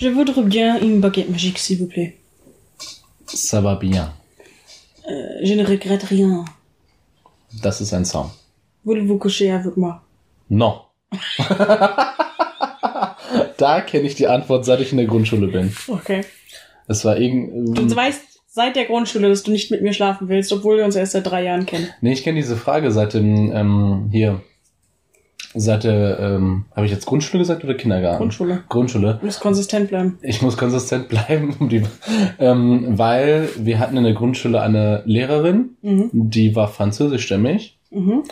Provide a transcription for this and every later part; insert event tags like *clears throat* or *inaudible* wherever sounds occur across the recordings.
Je voudrais bien une baguette magique, s'il vous plaît. Ça va bien. Euh, je ne regrette rien. Das ist ein Song. Voulez-vous coucher avec moi? No. *laughs* da kenne ich die Antwort, seit ich in der Grundschule bin. Okay. Es war irgend. Du weißt seit der Grundschule, dass du nicht mit mir schlafen willst, obwohl wir uns erst seit drei Jahren kennen. Nee, ich kenne diese Frage seit dem, ähm, hier. Seit der, ähm, habe ich jetzt Grundschule gesagt oder Kindergarten? Grundschule. Grundschule. Du musst konsistent bleiben. Ich muss konsistent *laughs* bleiben, um die, ähm, weil wir hatten in der Grundschule eine Lehrerin, Mhm. die war französischstämmig Mhm.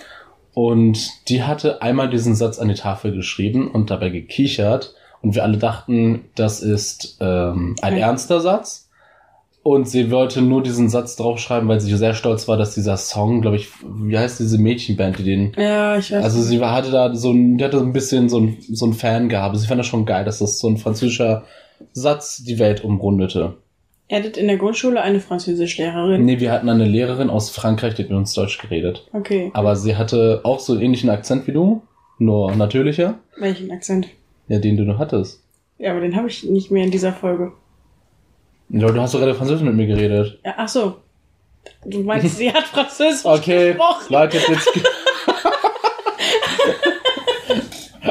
und die hatte einmal diesen Satz an die Tafel geschrieben und dabei gekichert und wir alle dachten, das ist ähm, ein Okay. ernster Satz. Und sie wollte nur diesen Satz draufschreiben, weil sie sehr stolz war, dass dieser Song, glaube ich, wie heißt diese Mädchenband, die den Ja, ich weiß. also sie war, hatte da so ein, die hatte so ein bisschen so ein, so ein Fangabe. Sie fand das schon geil, dass das so ein französischer Satz die Welt umrundete. er hattet in der Grundschule eine Französischlehrerin. Nee, wir hatten eine Lehrerin aus Frankreich, die hat mit uns Deutsch geredet. Okay. Aber sie hatte auch so einen ähnlichen Akzent wie du, nur natürlicher. Welchen Akzent? Ja, den du noch hattest. Ja, aber den habe ich nicht mehr in dieser Folge. Ja, du hast doch gerade Französisch mit mir geredet. Ja, ach so. Du meinst, sie hat Französisch *laughs* Okay, gesprochen. Leute, jetzt... *laughs*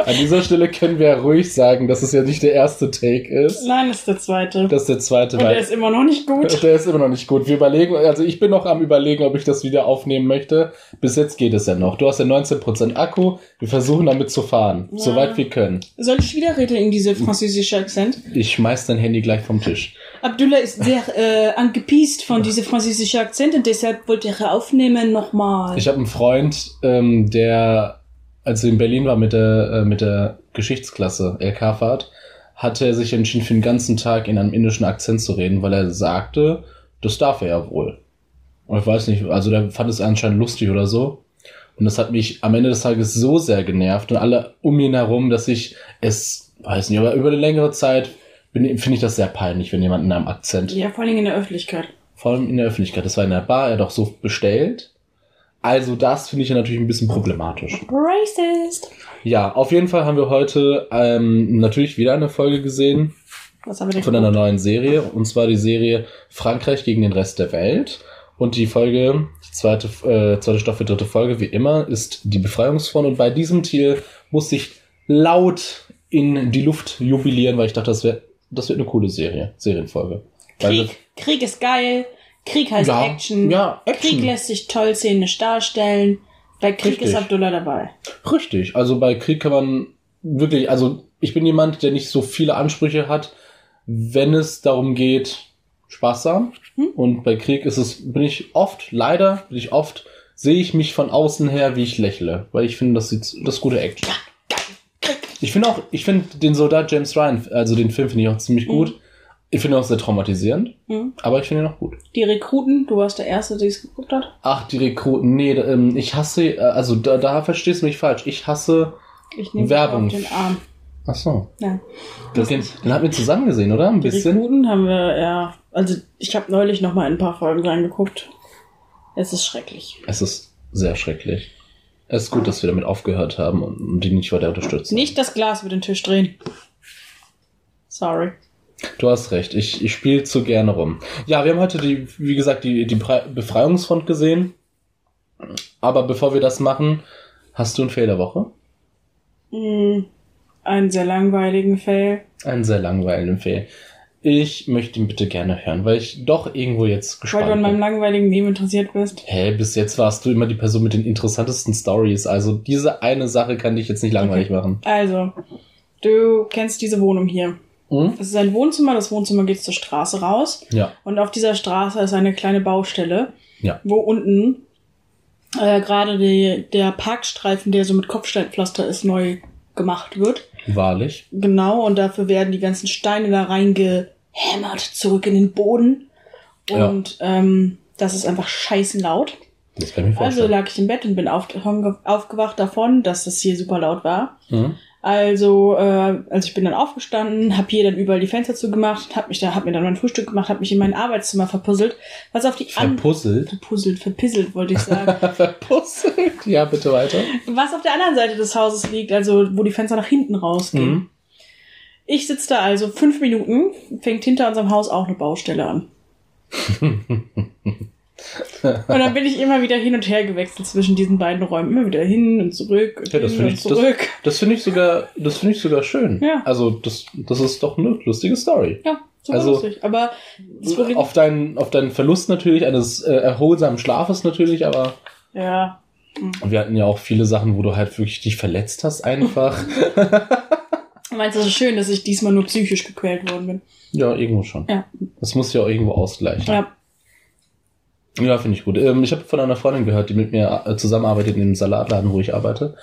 An dieser Stelle können wir ja ruhig sagen, dass es ja nicht der erste Take ist. Nein, das ist der zweite. Das ist der zweite, Und der ist immer noch nicht gut. Der ist immer noch nicht gut. Wir überlegen, also ich bin noch am überlegen, ob ich das wieder aufnehmen möchte. Bis jetzt geht es ja noch. Du hast ja 19% Akku. Wir versuchen damit zu fahren. Ja. Soweit wir können. Soll ich wieder reden in diese französische Akzent? Ich schmeiß dein Handy gleich vom Tisch. Abdullah ist sehr äh, angepiest von diesem französischen Akzent und deshalb wollte er aufnehmen nochmal. Ich habe einen Freund, ähm, der, als er in Berlin war mit der, äh, mit der Geschichtsklasse LK-Fahrt, hatte er sich entschieden, für den ganzen Tag in einem indischen Akzent zu reden, weil er sagte, das darf er ja wohl. Und ich weiß nicht, also der fand es anscheinend lustig oder so. Und das hat mich am Ende des Tages so sehr genervt und alle um ihn herum, dass ich es, weiß nicht, aber über eine längere Zeit finde ich das sehr peinlich, wenn jemand in einem Akzent Ja, vor allem in der Öffentlichkeit. vor allem in der Öffentlichkeit. Das war in der Bar, er auch so bestellt. Also das finde ich ja natürlich ein bisschen problematisch. Racist. Ja, auf jeden Fall haben wir heute ähm, natürlich wieder eine Folge gesehen Was haben wir denn von einer neuen Serie. Und zwar die Serie Frankreich gegen den Rest der Welt. Und die Folge, die zweite, äh, zweite Staffel, dritte Folge, wie immer, ist die Befreiungsfront. Und bei diesem Titel musste ich laut in die Luft jubilieren, weil ich dachte, das, wär, das wird eine coole Serie, Serienfolge. Krieg. Krieg ist geil. Krieg heißt Ja, Action. ja, Action. Krieg lässt sich toll szenisch darstellen. Bei Krieg Richtig. ist Abdullah dabei. Richtig. Also bei Krieg kann man wirklich, also ich bin jemand, der nicht so viele Ansprüche hat, wenn es darum geht, sparsam. Hm. Und bei Krieg ist es, bin ich oft, leider, bin ich oft, sehe ich mich von außen her, wie ich lächle. Weil ich finde, das sieht, das gute Action. Ich finde auch, ich finde den Soldat James Ryan, also den Film finde ich auch ziemlich gut. Ich finde ihn auch sehr traumatisierend, Hm? aber ich finde ihn auch gut. Die Rekruten, du warst der Erste, der es geguckt hat. Ach, die Rekruten, nee, ähm, ich hasse, äh, also da, da verstehst du mich falsch. Ich hasse, Ich Werbung. den Arm. ach so. Ja. Den, den, den haben wir zusammen gesehen, oder? Ein Die bisschen. Rekruten haben wir, ja. Also, ich habe neulich noch mal ein paar Folgen reingeguckt. Es ist schrecklich. Es ist sehr schrecklich. Es ist gut, dass wir damit aufgehört haben und, die nicht weiter unterstützen. Nicht das Glas über den Tisch drehen. Sorry. Du hast recht, ich, ich spiele zu gerne rum. Ja, wir haben heute die, wie gesagt, die, die Befreiungsfront gesehen. Aber bevor wir das machen, hast du einen Fail der Woche? Hm, einen sehr langweiligen Fail. Einen sehr langweiligen Fail. Ich möchte ihn bitte gerne hören, weil ich doch irgendwo jetzt Weil gespannt du an meinem bin. langweiligen Leben interessiert bist. Hä, bis jetzt warst du immer die Person mit den interessantesten Stories. Also diese eine Sache kann dich jetzt nicht langweilig machen. Also, du kennst diese Wohnung hier. Hm? Es ist ein Wohnzimmer, das Wohnzimmer geht zur Straße raus. Ja. Und auf dieser Straße ist eine kleine Baustelle, Ja. wo unten äh, gerade der Parkstreifen, der so mit Kopfsteinpflaster ist, neu gemacht wird. Wahrlich. Genau, und dafür werden die ganzen Steine da reingehämmert zurück in den Boden. Ja. Und ähm, das ist einfach scheißen laut. Das kann ich mir Also lag ich im Bett und bin auf, aufgewacht davon, dass das hier super laut war. Mhm. Also, äh, also ich bin dann aufgestanden, habe hier dann überall die Fenster zugemacht, habe mich da, hab mir dann mein Frühstück gemacht, habe mich in mein Arbeitszimmer verpuzzelt, was auf die an Verpuzzelt. verpuzzelt, verpisselt wollte ich sagen, *laughs* Verpuzzelt. Ja, bitte weiter. was auf der anderen Seite des Hauses liegt, also wo die Fenster nach hinten rausgehen. Mhm. Ich sitze da also fünf Minuten, fängt hinter unserem Haus auch eine Baustelle an. *laughs* und dann bin ich immer wieder hin und her gewechselt zwischen diesen beiden Räumen. Immer wieder hin und zurück und Ja, das hin finde und ich, das, zurück. das finde ich sogar, das finde ich sogar schön. Ja. Also, das, das ist doch eine lustige Story. Ja, super Also- lustig. Aber das Auf deinen, auf deinen Verlust natürlich, eines äh, erholsamen Schlafes natürlich, aber ja, wir hatten ja auch viele Sachen, wo du halt wirklich dich verletzt hast einfach. *laughs* meinst du, es ist schön, dass ich diesmal nur psychisch gequält worden bin? ja, irgendwo schon. Ja. Das muss ja auch irgendwo ausgleichen. Ja, Ja, finde ich gut. Ähm, ich habe von einer Freundin gehört, die mit mir äh, zusammenarbeitet in dem Salatladen, wo ich arbeite.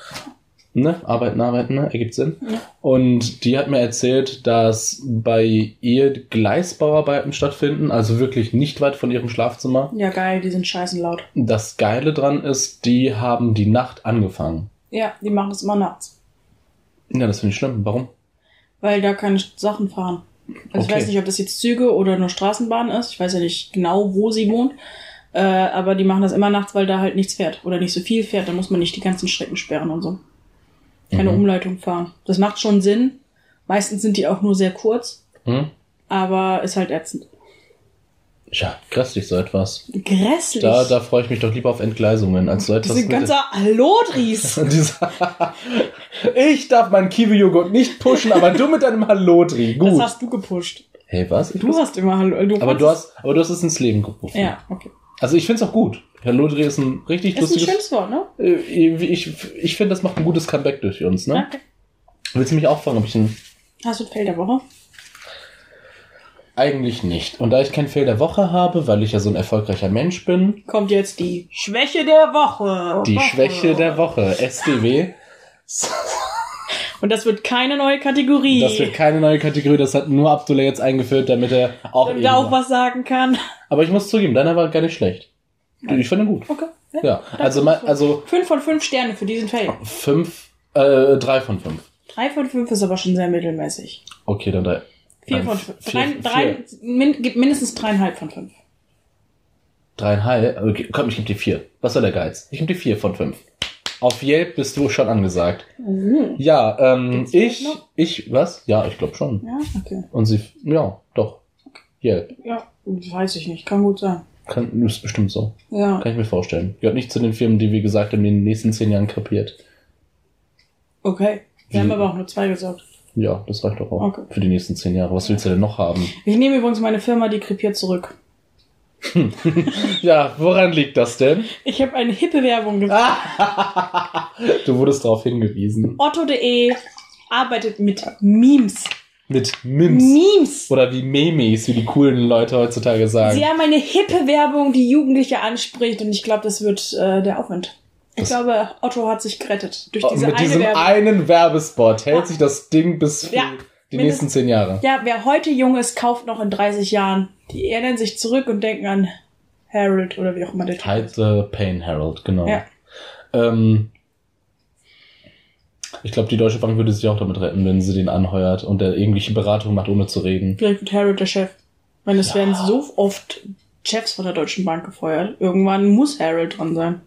Ne? Arbeiten, arbeiten, ne? Ergibt Sinn. Ja. Und die hat mir erzählt, dass bei ihr Gleisbauarbeiten stattfinden, also wirklich nicht weit von ihrem Schlafzimmer. ja, geil, die sind scheißen laut. Das Geile dran ist, die haben die Nacht angefangen. Ja, die machen das immer nachts. Ja, das finde ich schlimm. Warum? Weil da keine Sachen fahren. Also ich Okay. weiß nicht, ob das jetzt Züge oder nur Straßenbahn ist. Ich weiß ja nicht genau, wo sie wohnt. Äh, aber die machen das immer nachts, weil da halt nichts fährt. Oder nicht so viel fährt. Da muss man nicht die ganzen Strecken sperren und so. Keine Mhm. Umleitung fahren. Das macht schon Sinn. Meistens sind die auch nur sehr kurz. Hm? Aber ist halt ätzend. Ja, grässlich so etwas. Grässlich. Da, da freue ich mich doch lieber auf Entgleisungen als so etwas. Diese ganze Hallodris. *laughs* Ich darf meinen Kiwi-Joghurt nicht pushen, aber du mit deinem Hallodri. Das Gut. hast du gepusht. Hey, was? Du hast immer Hallo. Du aber du hast, aber du hast es ins Leben gerufen. Ja, okay. Also ich finde es auch gut. Hallodri ist ein richtig Ist ein lustiges. schönes Wort, ne? Äh, ich ich finde, das macht ein gutes Comeback durch uns, ne? Okay. Willst du mich auch fragen, ob ich ein Hast du ein Feld der Woche? Eigentlich nicht. Und da ich kein Fail der Woche habe, weil ich ja so ein erfolgreicher Mensch bin, Kommt jetzt die Schwäche der Woche. die Woche. Schwäche der Woche, SDW. Und das wird keine neue Kategorie. Das wird keine neue Kategorie, das hat nur Abdullah jetzt eingeführt, damit er auch. damit er auch was sagen kann. Aber ich muss zugeben, deiner war gar nicht schlecht. Ich fand ihn gut. Okay. Ja, also, mein, also Fünf von fünf Sterne für diesen Fail. fünf, äh, drei von fünf. Drei von fünf ist aber schon sehr mittelmäßig. Okay, dann drei. Vier von fünf. vier- Drei, drei, min, mindestens dreieinhalb von fünf. Dreieinhalb. Okay, komm, ich gebe dir vier. Was soll der Geiz? Ich gebe dir vier von fünf. Auf Yelp bist du schon angesagt. Mhm. Ja, ähm, ich, ich, was? Ja, ich glaube schon. Ja, okay. Und sie, ja, doch. Yelp. Ja, weiß ich nicht. Kann gut sein. Kann, ist bestimmt so. Ja. Kann ich mir vorstellen. Gehört nicht zu den Firmen, die, wie gesagt, in den nächsten zehn Jahren krepiert. Okay. Wir Wie- haben aber auch nur zwei gesagt. Ja, das reicht doch auch. Okay. Für die nächsten zehn Jahre. Was willst du denn noch haben? Ich nehme übrigens meine Firma, die krepiert zurück. *laughs* Ja, woran liegt das denn? Ich habe eine hippe Werbung gemacht. *laughs* du wurdest darauf hingewiesen. Otto.de arbeitet mit Memes. Mit Mims. Memes. Oder wie Memes, wie die coolen Leute heutzutage sagen. Sie haben eine hippe Werbung, die Jugendliche anspricht und ich glaube, das wird äh, der Aufwand. Ich Das- glaube, Otto hat sich gerettet durch Oh, diese mit eine diesem Werbung. einen Werbespot hält Ja. sich das Ding bis Ja, die nächsten zehn Jahre. ja, wer heute jung ist, kauft noch in 30 Jahren. Die erinnern sich zurück und denken an Harold oder wie auch immer der Typ Hide ist. the Pain Herald, genau. Ja. Ähm, ich glaube, die Deutsche Bank würde sich auch damit retten, wenn sie den anheuert und der irgendwelche Beratung macht, ohne zu reden. Vielleicht wird Harold der Chef. Weil es Ja. werden so oft Chefs von der Deutschen Bank gefeuert. Irgendwann muss Harold dran sein.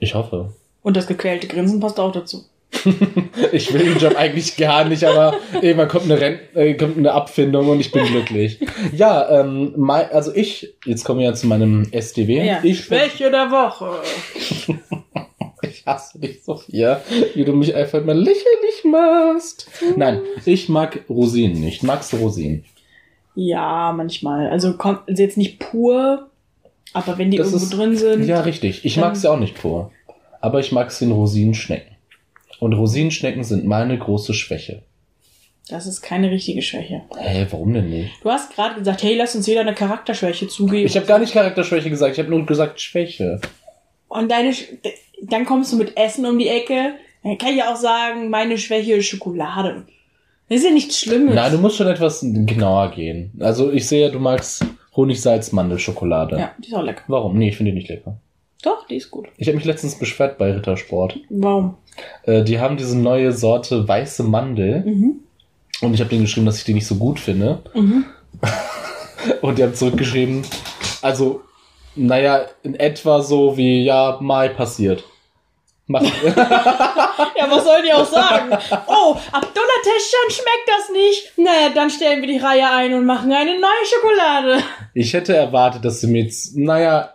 Ich hoffe. Und das gequälte Grinsen passt auch dazu. *laughs* Ich will den Job eigentlich gar nicht, aber irgendwann kommt eine, Rent äh, kommt eine Abfindung und ich bin glücklich. Ja, ähm, mein, also ich, jetzt kommen wir ja zu meinem SDW. ich, Schwäche der Woche. *laughs* ich hasse dich, Sophia, wie du mich einfach mal lächerlich machst. Nein, ich mag Rosinen nicht. Magst du Rosinen? Ja, manchmal. Also kommt also jetzt nicht pur, aber wenn die Das irgendwo ist- drin sind. Ja, richtig. Ich mag sie auch nicht pur. Aber ich mag sie in Rosinenschnecken. Und Rosinenschnecken sind meine große Schwäche. Das ist keine richtige Schwäche. Hä, warum denn nicht? Du hast gerade gesagt, hey, lass uns jeder eine Charakterschwäche zugeben. Ich habe gar nicht Charakterschwäche gesagt, ich habe nur gesagt Schwäche. Und deine, Sch- dann kommst du mit Essen um die Ecke. Dann kann ich ja auch sagen, meine Schwäche ist Schokolade. Das ist ja nichts Schlimmes. Nein, du musst schon etwas genauer gehen. Also ich sehe, du magst Honigsalz-Mandelschokolade. Ja, die ist auch lecker. Warum? Nee, ich finde die nicht lecker. Doch, die ist gut. Ich habe mich letztens beschwert bei Rittersport. Warum? Äh, die haben diese neue Sorte weiße Mandel. Mhm. Und ich habe denen geschrieben, dass ich die nicht so gut finde. Mhm. *laughs* Und die haben zurückgeschrieben, also, naja, in etwa so wie, ja, Mai passiert. Mach, *laughs* Ja, was sollen die auch sagen? Oh, Abdullah Teschan schmeckt das nicht. Naja, dann stellen wir die Reihe ein und machen eine neue Schokolade. Ich hätte erwartet, dass sie mir jetzt, naja,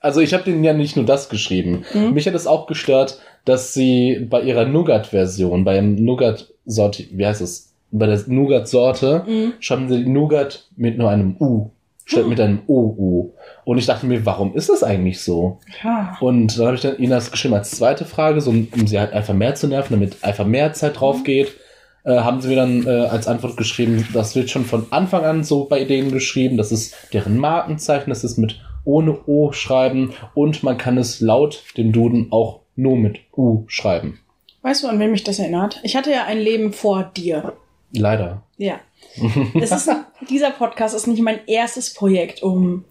also ich habe denen ja nicht nur das geschrieben. Mhm. Mich hat es auch gestört, dass sie bei ihrer Nougat-Version, bei dem Nougat-Sorte, wie heißt es, bei der Nougat-Sorte, Mhm. schreiben sie Nougat mit nur einem U, statt mit einem OU. Und ich dachte mir, warum ist das eigentlich so? Ja. Und dann habe ich dann ihnen das geschrieben als zweite Frage, so um sie halt einfach mehr zu nerven, damit einfach mehr Zeit drauf geht. Äh, haben sie mir dann äh, als Antwort geschrieben, das wird schon von Anfang an so bei denen geschrieben, das ist deren Markenzeichen, das ist mit ohne O schreiben und man kann es laut dem Duden auch nur mit U schreiben. Weißt du, an wen mich das erinnert? Ich hatte ja ein Leben vor dir. Leider. Ja. Ist, *laughs* dieser Podcast ist nicht mein erstes Projekt, um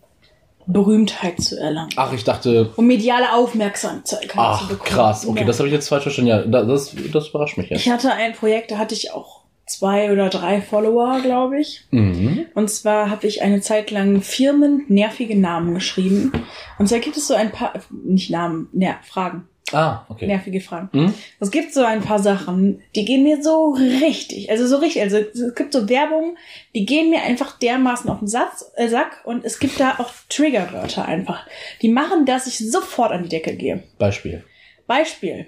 Berühmtheit zu erlangen. Ach, ich dachte, Um mediale Aufmerksamkeit zu ach bekommen. krass, okay, Ja. das habe ich jetzt falsch verstanden. Ja, da- das, das überrascht mich jetzt. Ich hatte ein Projekt, da hatte ich auch zwei oder drei Follower, glaube ich. Mhm. Und zwar habe ich eine Zeit lang Firmen nervige Namen geschrieben. Und zwar gibt es so ein paar, nicht Namen, ne, Fragen, Ah, okay. nervige Fragen. Mhm. Es gibt so ein paar Sachen, die gehen mir so richtig, also so richtig, also es gibt so Werbung, die gehen mir einfach dermaßen auf den Satz, äh, Sack und es gibt da auch Triggerwörter einfach. Die machen, dass ich sofort an die Decke gehe. Beispiel. Beispiel.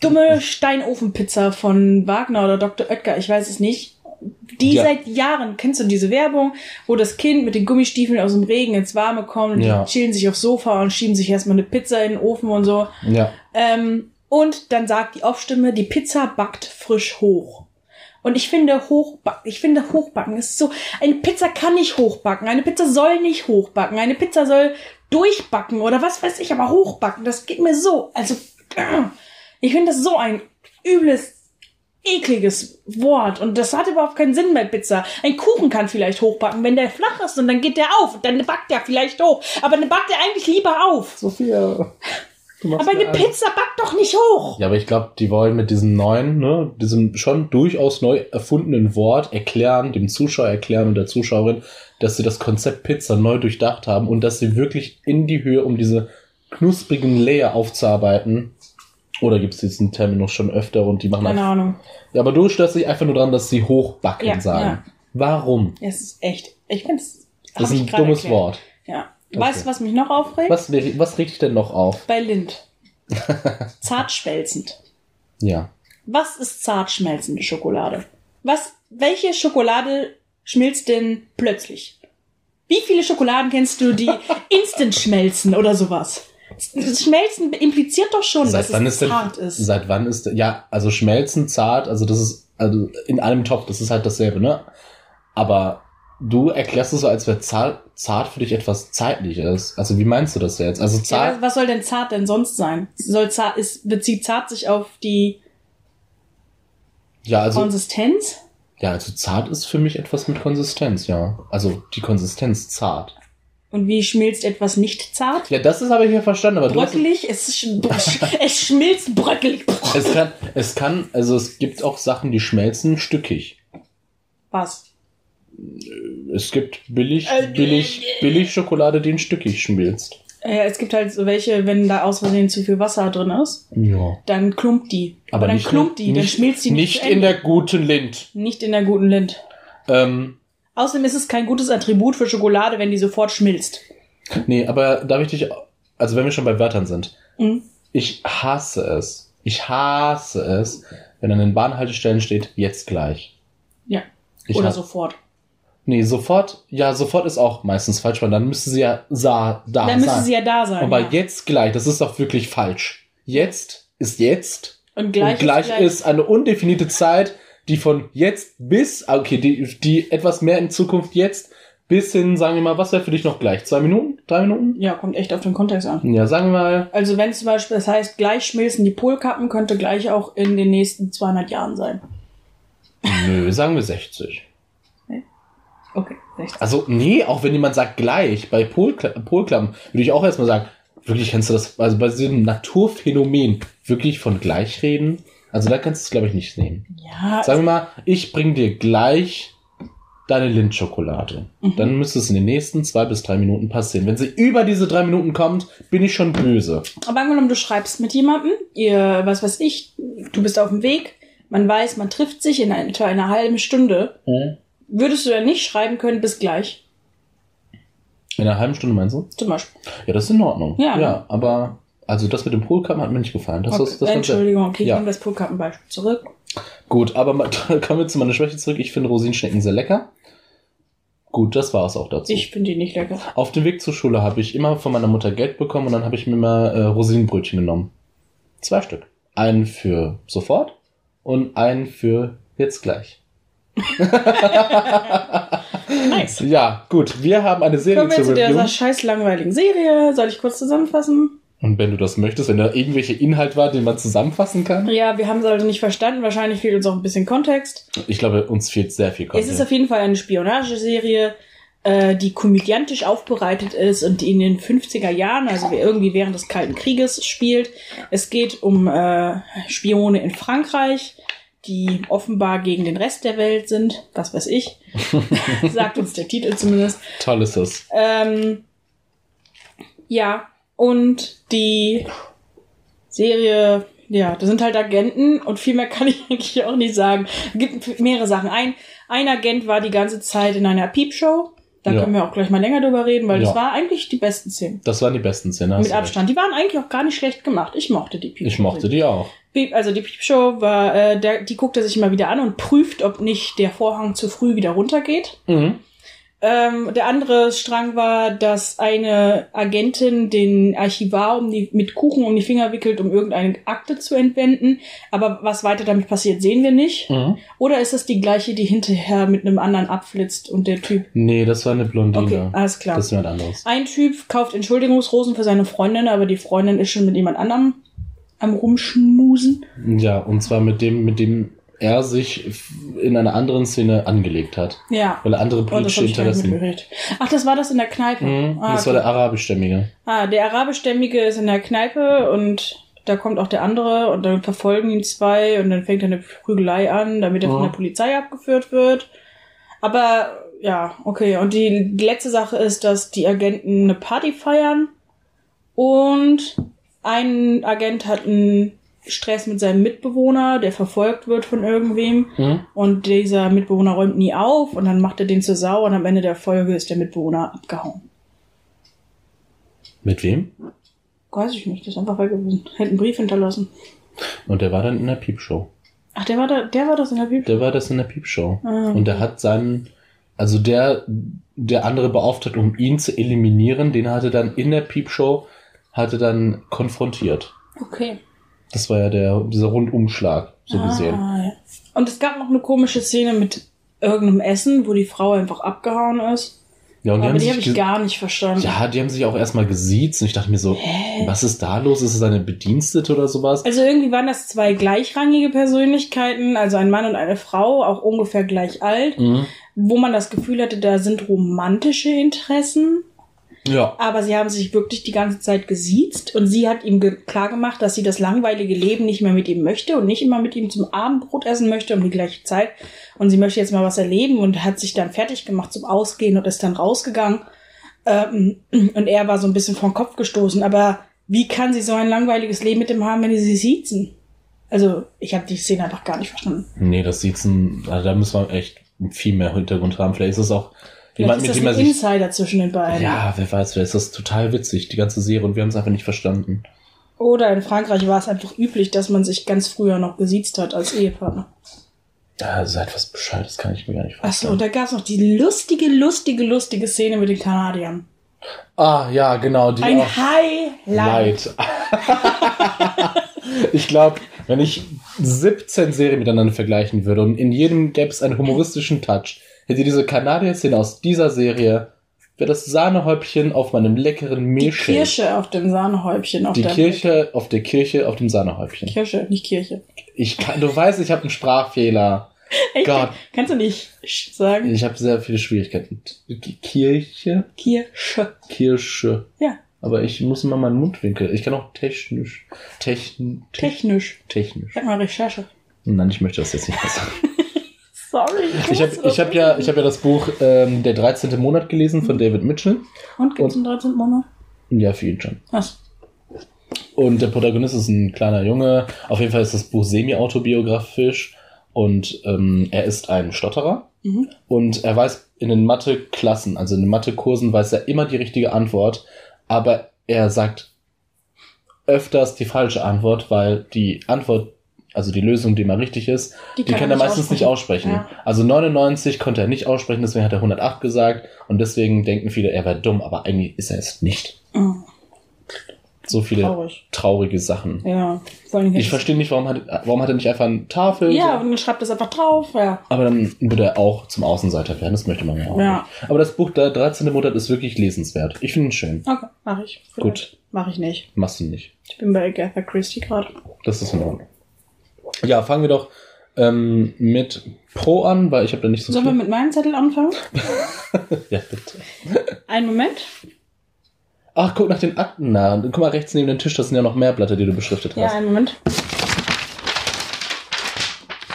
Dumme Steinofenpizza von Wagner oder Dr. Oetker, ich weiß es nicht. Die Ja. seit Jahren, kennst du diese Werbung, wo das Kind mit den Gummistiefeln aus dem Regen ins Warme kommt und Ja. die chillen sich aufs Sofa und schieben sich erstmal eine Pizza in den Ofen und so. Ja. Ähm, und dann sagt die Off-Stimme, die Pizza backt frisch hoch. Und ich finde hochbacken, ich finde hochbacken ist so, eine Pizza kann nicht hochbacken, eine Pizza soll nicht hochbacken, eine Pizza soll durchbacken oder was weiß ich, aber hochbacken, das geht mir so, also, *clears throat* ich finde das so ein übles, ekliges Wort und das hat überhaupt keinen Sinn bei Pizza. Ein Kuchen kann vielleicht hochbacken, wenn der flach ist und dann geht der auf und dann backt der vielleicht hoch, aber dann backt er eigentlich lieber auf. Sophia. Aber eine. Pizza backt doch nicht hoch. Ja, aber ich glaube, die wollen mit diesem neuen, ne, diesem schon durchaus neu erfundenen Wort erklären, dem Zuschauer erklären und der Zuschauerin, dass sie das Konzept Pizza neu durchdacht haben und dass sie wirklich in die Höhe, um diese knusprigen Layer aufzuarbeiten. Oder gibt es diesen Terminus schon öfter und die machen Keine einfach, Ahnung. Ja, aber du störst dich einfach nur dran, dass sie hochbacken Ja, sagen. ja. Warum? Es ist echt. Ich finde es. Das ist ein dummes Wort. Ja. Okay. Weißt du, was mich noch aufregt? Was, was regt dich denn noch auf? Bei Lind. *laughs* Zartschmelzend. Ja. Was ist zartschmelzende Schokolade? Was, welche Schokolade schmilzt denn plötzlich? Wie viele Schokoladen kennst du, die *laughs* instant schmelzen oder sowas? Schmelzen impliziert doch schon, Seit dass wann es ist denn, zart ist. Seit wann ist, ja, also schmelzen, zart, also das ist, also in einem Topf, das ist halt dasselbe, ne? Aber du erklärst es so, als wäre zart, zart für dich etwas Zeitliches. Also wie meinst du das jetzt? Also Ja, zart, was- was soll denn zart denn sonst sein? Soll zart, ist, bezieht zart sich auf die ja, also, Konsistenz? ja, also zart ist für mich etwas mit Konsistenz, ja. Also die Konsistenz zart. Und wie schmilzt etwas nicht zart? Ja, das ist aber hier verstanden, aber Bröckelig, es, sch *laughs* es schmilzt bröckelig. es kann, es kann, also es gibt auch Sachen, die schmelzen stückig. Was? Es gibt billig, Äh, billig, billig Schokolade, die in stückig schmilzt. Ja, es gibt halt so welche, wenn da aus Versehen zu viel Wasser drin ist, Ja. dann klumpt die. Aber dann nicht, klumpt die, dann nicht, schmilzt die nicht zu in der guten Lind. Nicht in der guten Lind. Ähm, Außerdem ist es kein gutes Attribut für Schokolade, wenn die sofort schmilzt. nee, aber darf ich dich, also wenn wir schon bei Wörtern sind, Mhm. ich hasse es. Ich hasse es, wenn an den Bahnhaltestellen steht, jetzt gleich. Ja. Ich Oder sofort. Nee, sofort, ja, sofort ist auch meistens falsch, weil dann müsste sie ja sa, da Dann müsste sein. sie ja da sein. aber ja. jetzt gleich, das ist doch wirklich falsch. Jetzt ist jetzt Und gleich, und gleich ist, eine undefinierte Zeit, die von jetzt bis, ah, okay, die, die etwas mehr in Zukunft jetzt bis hin, sagen wir mal, was wäre für dich noch gleich? Zwei Minuten? Drei Minuten? Ja, kommt echt auf den Kontext an. Ja, sagen wir mal, Also wenn zum Beispiel, das heißt, gleich schmilzen die Polkappen, könnte gleich auch in den nächsten 200 Jahren sein. nö, sagen wir 60. Okay, 60. Also, nee, auch wenn jemand sagt gleich, bei Polkla Polklappen, würde ich auch erstmal sagen, wirklich kannst du das, also bei diesem Naturphänomen wirklich von gleich reden? Also da kannst du es, glaube ich, nicht nehmen. Ja, Sagen wir mal, ich bring dir gleich deine Lindschokolade. Mhm. Dann müsste es in den nächsten zwei bis drei Minuten passieren. Wenn sie über diese drei Minuten kommt, bin ich schon böse. Aber angenommen, du schreibst mit jemandem, ihr, was weiß ich, du bist auf dem Weg, man weiß, man trifft sich in etwa einer halben Stunde. Würdest du dann nicht schreiben können, bis gleich? In einer halben Stunde meinst du? Zum Beispiel. Ja, das ist in Ordnung. Ja. ja aber also das mit dem Poolkappen hat mir nicht gefallen. Das, Okay, ist, das Entschuldigung, okay, ich Ja. nehme das Poolkartenbeispiel zurück. Gut, aber mal, *laughs* kommen wir zu meiner Schwäche zurück. Ich finde Rosinenschnecken sehr lecker. Gut, das war es auch dazu. Ich finde die nicht lecker. Auf dem Weg zur Schule habe ich immer von meiner Mutter Geld bekommen und dann habe ich mir mal äh, Rosinenbrötchen genommen. Zwei Stück. Einen für sofort und einen für jetzt gleich. *laughs* Nice. Ja, gut. Wir haben eine Serie Kommen wir zu zu dieser scheiß langweiligen Serie. Soll ich kurz zusammenfassen? Und wenn du das möchtest, wenn da irgendwelche Inhalt war, den man zusammenfassen kann. Ja, wir haben es also nicht verstanden. Wahrscheinlich fehlt uns auch ein bisschen Kontext. Ich glaube, uns fehlt sehr viel Es ist auf jeden Fall eine Spionageserie, äh, die komödiantisch aufbereitet ist und die in den 50er Jahren, also irgendwie während des Kalten Krieges spielt. Es geht um äh, Spione in Frankreich, die offenbar gegen den Rest der Welt sind. Was weiß ich. *laughs* Sagt uns der Titel zumindest. Toll ist das. Ähm, ja, und die Serie, ja, das sind halt Agenten und viel mehr *laughs* kann ich eigentlich auch nicht sagen. Es gibt mehrere Sachen. Ein, ein Agent war die ganze Zeit in einer Piepshow. Da Ja. können wir auch gleich mal länger drüber reden, weil Ja. das war eigentlich die besten Szenen. Das waren die besten Szenen. Mit. Abstand. Die waren eigentlich auch gar nicht schlecht gemacht. Ich mochte die Piepshow. Ich mochte die auch. Also die Piepshow war, äh, der, die guckt er sich immer wieder an und prüft, ob nicht der Vorhang zu früh wieder runtergeht. Mhm. Ähm, der andere Strang war, dass eine Agentin den Archivar um die, mit Kuchen um die Finger wickelt, um irgendeine Akte zu entwenden. Aber was weiter damit passiert, sehen wir nicht. Mhm. Oder ist das die gleiche, die hinterher mit einem anderen abflitzt und der Typ. Nee, das war eine Blondine. Okay, alles klar. Das ist jemand anderes. Ein Typ kauft Entschuldigungsrosen für seine Freundin, aber die Freundin ist schon mit jemand anderem am Rumschmusen. Ja, und zwar mit dem, mit dem er sich in einer anderen Szene angelegt hat. Ja. Weil er andere Oh, politische nicht Interessen. Ach, das war das in der Kneipe. Mhm. Ah, das war okay. der arabischstämmige. Ah, der arabischstämmige ist in der Kneipe und da kommt auch der andere und dann verfolgen ihn zwei und dann fängt eine Prügelei an, damit er von Ja. der Polizei abgeführt wird. Aber ja, okay. Und die letzte Sache ist, dass die Agenten eine Party feiern und ein Agent hat einen Stress mit seinem Mitbewohner, der verfolgt wird von irgendwem. Mhm. Und dieser Mitbewohner räumt nie auf und dann macht er den zur Sau und am Ende der Folge ist der Mitbewohner abgehauen. Mit wem? Weiß ich nicht, der ist einfach weg gewesen. Hätte einen Brief hinterlassen. Und der war dann in der Piepshow. Ach, der war da, der war das in der Bibel. Der war das in der Piepshow. Ah. Und der hat seinen, also der, der andere beauftragt, um ihn zu eliminieren, den hatte dann in der Piepshow, hatte dann konfrontiert. Okay. Das war ja der, dieser Rundumschlag, so gesehen. Ah, ja. Und es gab noch eine komische Szene mit irgendeinem Essen, wo die Frau einfach abgehauen ist. Ja, und die Aber haben die sich habe ich gar nicht verstanden. Ja, die haben sich auch erstmal gesiezt und ich dachte mir so, was ist da los? Ist es eine Bedienstete oder sowas? Also irgendwie waren das zwei gleichrangige Persönlichkeiten, also ein Mann und eine Frau, auch ungefähr gleich alt, Mhm. wo man das Gefühl hatte, da sind romantische Interessen. Ja. Aber sie haben sich wirklich die ganze Zeit gesiezt und sie hat ihm klar gemacht, dass sie das langweilige Leben nicht mehr mit ihm möchte und nicht immer mit ihm zum Abendbrot essen möchte um die gleiche Zeit. Und sie möchte jetzt mal was erleben und hat sich dann fertig gemacht zum Ausgehen und ist dann rausgegangen. Ähm, und er war so ein bisschen vom Kopf gestoßen. Aber wie kann sie so ein langweiliges Leben mit ihm haben, wenn sie siezen? Also, ich habe die Szene einfach gar nicht verstanden. Nee, das Siezen, also da müssen wir echt viel mehr Hintergrund haben. Vielleicht ist es auch jemand, ist mit das dem ein sich. Insider zwischen den beiden. Ja, wer weiß, vielleicht ist das total witzig, die ganze Serie, und wir haben es einfach nicht verstanden. Oder in Frankreich war es einfach üblich, dass man sich ganz früher noch gesiezt hat als Ehepartner. Ja, seid was Bescheid, das kann ich mir gar nicht Achso, vorstellen. und da gab's noch die lustige, lustige, lustige Szene mit den Kanadiern. ah, ja, genau, die Ein. Highlight. *laughs* Ich glaube, wenn ich 17 Serien miteinander vergleichen würde und in jedem gäbe es einen humoristischen Touch, hätte diese Kanadier-Szene aus dieser Serie, wäre das Sahnehäubchen auf meinem leckeren Die Milchshake. Kirsche auf dem Sahnehäubchen. Auf Die Kirche auf der Kirche auf dem Sahnehäubchen. Kirsche, nicht Kirche. Ich kann, du weißt, ich habe einen Sprachfehler. *laughs* Echt? Gott. Kannst du nicht sagen? Ich habe sehr viele Schwierigkeiten. Ki- Kirche, Kirsche. Kirsche. Ja, Aber ich muss immer meinen Mundwinkel. Ich kann auch technisch. Techn, te technisch. technisch. Sag mal Recherche. Nein, ich möchte das jetzt nicht mehr sagen. *laughs* Sorry. Ich habe ich hab ja, ich hab ja das Buch ähm, Der 13. Monat gelesen von David Mitchell. Und gibt's einen 13. Monat? Ja, für ihn schon. Was? Und der Protagonist ist ein kleiner Junge. Auf jeden Fall ist das Buch semi-autobiografisch. Und ähm, er ist ein Stotterer. Mhm. Und er weiß in den Mathe-Klassen, also in den Mathe-Kursen, weiß er immer die richtige Antwort. Aber er sagt öfters die falsche Antwort, weil die Antwort, also die Lösung, die mal richtig ist, die, kann, er meistens nicht aussprechen. Ja. Also 99 konnte er nicht aussprechen, deswegen hat er 108 gesagt. Und deswegen denken viele, er wäre dumm, aber eigentlich ist er es nicht. Mhm. So viele Traurig. traurige Sachen. Ja. Ich jetzt- verstehe nicht, warum hat, warum hat er nicht einfach eine Tafel? Ja, so? und dann schreibt das einfach drauf. Ja. Aber dann würde er auch zum Außenseiter werden, das möchte man ja auch. Ja. nicht. Aber das Buch der 13. Monat ist wirklich lesenswert. Ich finde ihn schön. Okay, mach ich. Gut. Mach ich nicht. Machst du nicht. Ich bin bei Agatha Christie gerade. Das ist in Ordnung. Ja, fangen wir doch ähm, mit Pro an, weil ich habe da nicht so Sollen wir mit meinem Zettel anfangen? *laughs* Ja, bitte. Einen Moment. Ach, guck nach den Akten nach. Guck mal rechts neben dem Tisch, das sind ja noch mehr Blätter, die du beschriftet Ja, hast. einen Moment.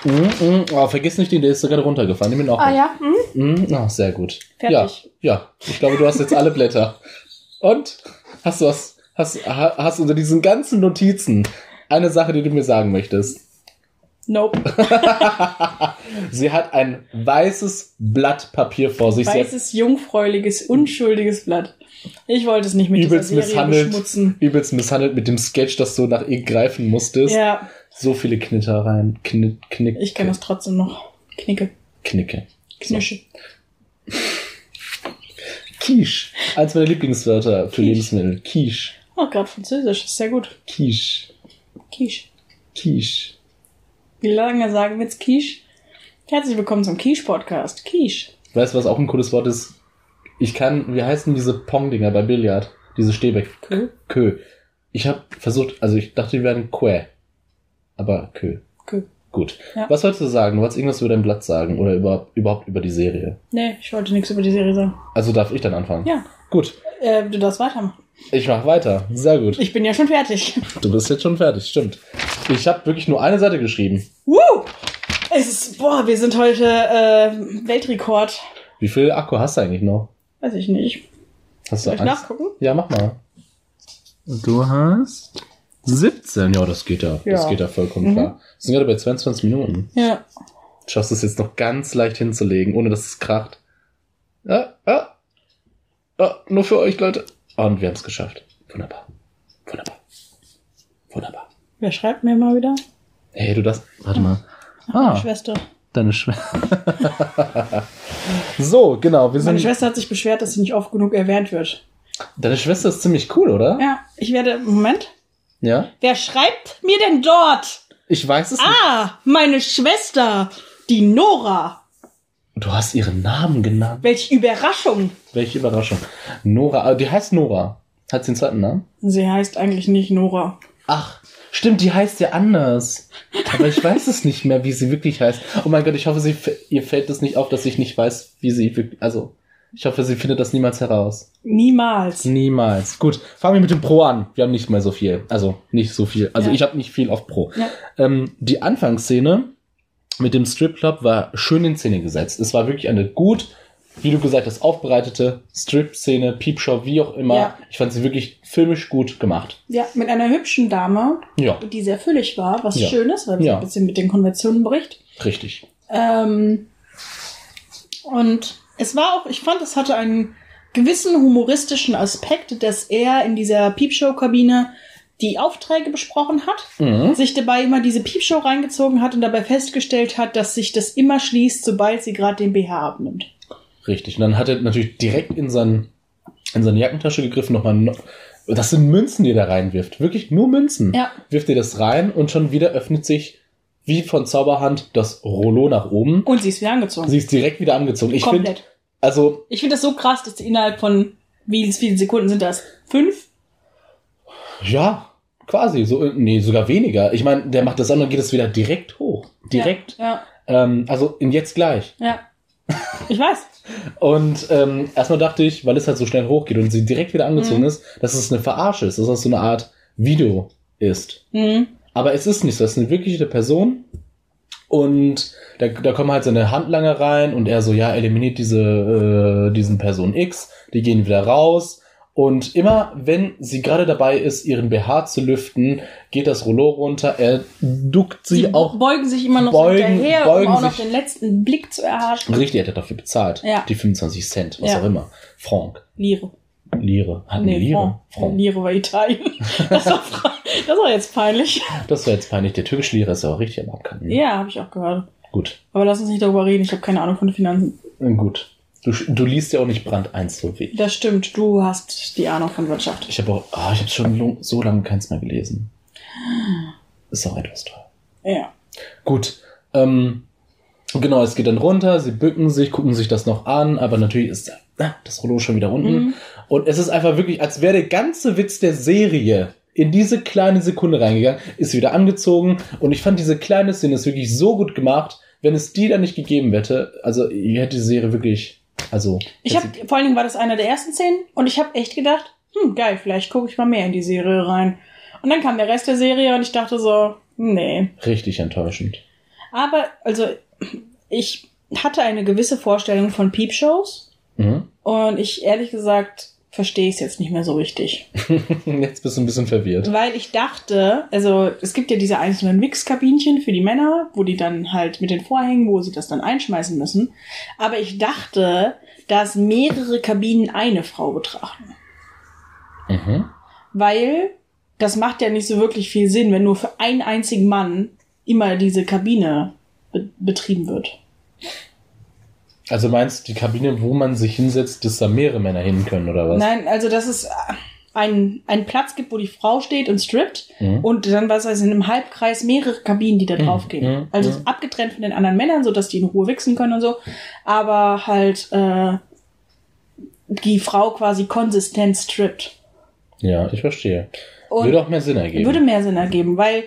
Mhm, mhm. Oh, vergiss nicht den, der ist sogar runtergefallen. Nimm ihn auch Ah mit. ja. Hm? Mhm. Ah, sehr gut. Fertig. Ja, ja. Ich glaube, du hast jetzt alle Blätter. Und? Hast du was? Hast, ha- hast unter diesen ganzen Notizen eine Sache, die du mir sagen möchtest? Nope. *laughs* Sie hat ein weißes Blatt Papier vor sich. Weißes, jungfräuliches, unschuldiges Blatt. Ich wollte es nicht mit übelst dieser Serie misshandelt, beschmutzen. übelst misshandelt mit dem Sketch, dass du nach ihr greifen musstest. Ja, So viele Knittereien. Knick, knick, ich kann das trotzdem noch. Knicke. Knicke. Knische. Quiche. Eins meiner Lieblingswörter für Quiche. Lebensmittel. Quiche. Oh, gerade Französisch. Ist sehr gut. Quiche. Quiche. Quiche. Wie lange sagen wir jetzt Quiche? Herzlich willkommen zum Quiche-Podcast. Quiche. Weißt du, was auch ein cooles Wort ist? Ich kann, wie heißen diese Pong-Dinger bei Billard? Diese Stäbe. Kö. Kö. Ich habe versucht, also ich dachte, die wären Quä. Aber Kö. Kö. Gut. Ja. Was wolltest du sagen? Du wolltest irgendwas über dein Blatt sagen oder über, überhaupt über die Serie. Nee, ich wollte nichts über die Serie sagen. Also darf ich dann anfangen? Ja, Gut. äh, du darfst weitermachen. Ich mache weiter. Sehr gut. Ich bin ja schon fertig. Du bist jetzt schon fertig, stimmt. Ich habe wirklich nur eine Seite geschrieben. Woo! Es ist, boah, wir sind heute äh, Weltrekord. Wie viel Akku hast du eigentlich noch? Weiß ich nicht. Hast du Soll ich eins? nachgucken? Ja, mach mal. Du hast 17. Ja, das geht ja. Das Ja. geht ja vollkommen Mhm. klar. Wir sind gerade bei 22 Minuten. Ja. Schaffst du es jetzt noch ganz leicht hinzulegen, ohne dass es kracht. Ja, ja. ja nur für euch, Leute. Und wir haben es geschafft. Wunderbar. Wunderbar. Wunderbar. Wer schreibt mir mal wieder? Hey, du das. Warte mal. Meine Ah, Schwester. deine Schwester. *laughs* so, genau. Wir Meine sind. Schwester hat sich beschwert, dass sie nicht oft genug erwähnt wird. Deine Schwester ist ziemlich cool, oder? Ja, ich werde. Moment. Ja. Wer schreibt mir denn dort? Ich weiß es nicht. Ah, meine Schwester. Die Nora. Du hast ihren Namen genannt. Welche Überraschung. Welche Überraschung. Nora, ah, die heißt Nora. Hat sie einen zweiten Namen? Sie heißt eigentlich nicht Nora. Ach, stimmt, die heißt ja anders. Aber ich weiß es nicht mehr, wie sie wirklich heißt. Oh mein Gott, ich hoffe, sie, ihr fällt es nicht auf, dass ich nicht weiß, wie sie wirklich, also, ich hoffe, sie findet das niemals heraus. Niemals. Niemals. Gut, fangen wir mit dem Pro an. Wir haben nicht mehr so viel. Also, nicht so viel. Also, Ja. ich habe nicht viel auf Pro. Ja. Ähm, die Anfangsszene mit dem Stripclub war schön in Szene gesetzt. Es war wirklich eine gut, wie du gesagt hast, aufbereitete Strip-Szene, Piepshow, wie auch immer. Ja. Ich fand sie wirklich filmisch gut gemacht. Ja, mit einer hübschen Dame, Ja, die sehr füllig war, was Ja. schön ist, weil sie Ja. ein bisschen mit den Konventionen bricht. richtig. Ähm, und es war auch, ich fand, es hatte einen gewissen humoristischen Aspekt, dass er in dieser Piepshow-Kabine die Aufträge besprochen hat, Mhm. sich dabei immer diese Piepshow reingezogen hat und dabei festgestellt hat, dass sich das immer schließt, sobald sie gerade den BH abnimmt. Richtig. Und dann hat er natürlich direkt in, sein, in seine Jackentasche gegriffen, nochmal. No das sind Münzen, die er da reinwirft. Wirklich nur Münzen. Ja. Wirft er das rein und schon wieder öffnet sich wie von Zauberhand das Rollo nach oben. Und sie ist wieder angezogen. Sie ist direkt wieder angezogen. Ich finde, Komplett. also, Ich finde das so krass, dass sie innerhalb von, wie viele Sekunden sind das? Fünf? Ja, quasi. So, nee, sogar weniger. Ich meine, der macht das an und geht es wieder direkt hoch. Direkt. Ja, Ähm, also in jetzt gleich. ja. ja. Ich weiß. *laughs* Und ähm, erstmal dachte ich, weil es halt so schnell hochgeht und sie direkt wieder angezogen Mhm. ist, dass es eine Verarsche ist, dass das so eine Art Video ist. Mhm. Aber es ist nicht so, es ist eine wirkliche Person. Und da, da kommen halt seine Handlanger rein und er so, ja, eliminiert diese, äh, diesen Person X, die gehen wieder raus. Und immer, wenn sie gerade dabei ist, ihren BH zu lüften, geht das Rollo runter. Er duckt sie Die auch. beugen sich immer noch beugen- so hinterher, beugen um auch noch den letzten Blick zu erhaschen. Richtig, er hat dafür bezahlt. Ja. Die 25 Cent, was Ja. auch immer. Franc. Lire. Lire. Hatten die Lire? Franc. Franc. Lire war Italien. *laughs* Das war, das war jetzt peinlich. Das wäre jetzt peinlich. Der türkische Lire ist ja auch richtig am Abkacken. Ja, habe ich auch gehört. Gut. Aber lass uns nicht darüber reden. Ich habe keine Ahnung von den Finanzen. Gut. Du, du liest ja auch nicht Brand 1 so ich. Das stimmt. Du hast die Ahnung von Wirtschaft. Ich habe auch, ah, ich habe schon so lange keins mehr gelesen. Ist auch etwas teuer. Ja. Gut. Ähm, genau, es geht dann runter, sie bücken sich, gucken sich das noch an, aber natürlich ist ah, das Rollo schon wieder unten. Mhm. Und es ist einfach wirklich, als wäre der ganze Witz der Serie in diese kleine Sekunde reingegangen, ist wieder angezogen. Und ich fand diese kleine Szene ist wirklich so gut gemacht, wenn es die dann nicht gegeben hätte. Also, ihr hätte die Serie wirklich, also. Ich habe, vor allen Dingen war das einer der ersten Szenen und ich habe echt gedacht, hm, geil, vielleicht gucke ich mal mehr in die Serie rein. Und dann kam der Rest der Serie und ich dachte so, nee. richtig enttäuschend. Aber, also, ich hatte eine gewisse Vorstellung von Peepshows Mhm. und ich ehrlich gesagt verstehe es jetzt nicht mehr so richtig. *laughs* Jetzt bist du ein bisschen verwirrt. Weil ich dachte, also es gibt ja diese einzelnen Wix-Kabinchen für die Männer, wo die dann halt mit den Vorhängen, wo sie das dann einschmeißen müssen. Aber ich dachte, dass mehrere Kabinen eine Frau betrachten. Mhm. Weil das macht ja nicht so wirklich viel Sinn, wenn nur für einen einzigen Mann immer diese Kabine be betrieben wird. Also meinst du die Kabine, wo man sich hinsetzt, dass da mehrere Männer hin können, oder was? Nein, also dass es ein, einen Platz gibt, wo die Frau steht und strippt Mhm. und dann was weiß ich, in einem Halbkreis mehrere Kabinen, die da Mhm, draufgehen. mhm, Also mhm. abgetrennt von den anderen Männern, so dass die in Ruhe wichsen können und so. Aber halt äh, die Frau quasi konsistent strippt. Ja, ich verstehe. Und Würde auch mehr Sinn ergeben. würde mehr Sinn ergeben, weil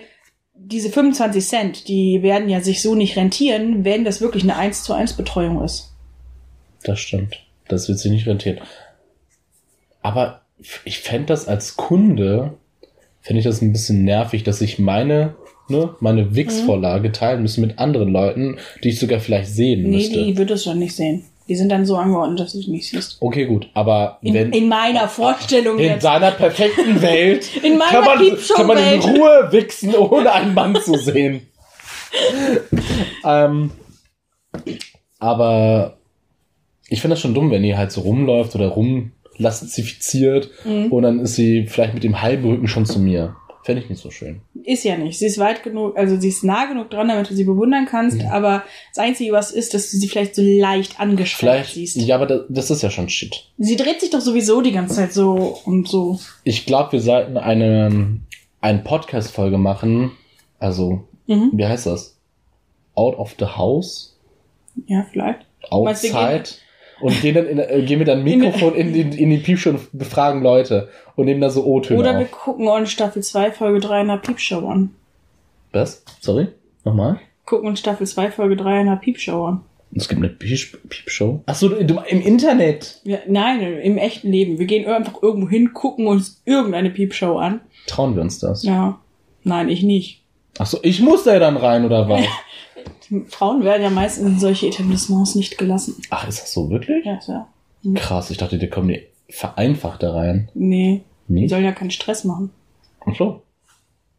diese 25 Cent, die werden ja sich so nicht rentieren, wenn das wirklich eine 1 zu 1 Betreuung ist. Das stimmt. Das wird sich nicht rentieren. Aber ich fände das als Kunde, fände ich das ein bisschen nervig, dass ich meine, ne, meine Wix-Vorlage teilen müsste mit anderen Leuten, die ich sogar vielleicht sehen Nee, müsste. die würdest du dann nicht sehen. Die sind dann so angeordnet, dass du sie nicht siehst. Okay, gut, aber In, wenn in meiner Vorstellung in jetzt. deiner perfekten *laughs* Welt In meiner kann, man, kann man in Ruhe wichsen, ohne einen Mann zu sehen. *laughs* ähm, aber ich finde das schon dumm, wenn die halt so rumläuft oder rumlastifiziert Mhm. und dann ist sie vielleicht mit dem halben Rücken schon zu mir. Fände ich nicht so schön. Ist ja nicht. Sie ist weit genug, also sie ist nah genug dran, damit du sie bewundern kannst, Ja. aber das Einzige, was ist, dass du sie vielleicht so leicht angespannt Vielleicht, siehst. ja, aber das, das ist ja schon Shit. Sie dreht sich doch sowieso die ganze Zeit so und so. Ich glaube, wir sollten eine, eine Podcast-Folge machen. Also, Mhm. wie heißt das? Out of the House? Ja, vielleicht. Outside und gehen dann in, äh, gehen mit einem Mikrofon in, die in die Piepshow und befragen Leute und nehmen da so O-Töne Oder wir auf. gucken uns Staffel 2, Folge 3 einer Piepshow an. Was? Sorry? Nochmal? Gucken uns Staffel 2, Folge 3 einer Piepshow an. Es gibt eine Piep Piepshow? Ach so, du, im Internet. Ja, nein, im echten Leben. Wir gehen einfach irgendwo hin, gucken uns irgendeine Piepshow an. Trauen wir uns das? Ja. Nein, ich nicht. Ach so, ich muss da dann rein oder was? *laughs* Frauen werden ja meistens in solche Etablissements nicht gelassen. Ach, ist das so wirklich? Ja, ja. Krass, ich dachte, die kommen die vereinfacht da rein. Nee, die Nee? sollen ja keinen Stress machen. Ach so.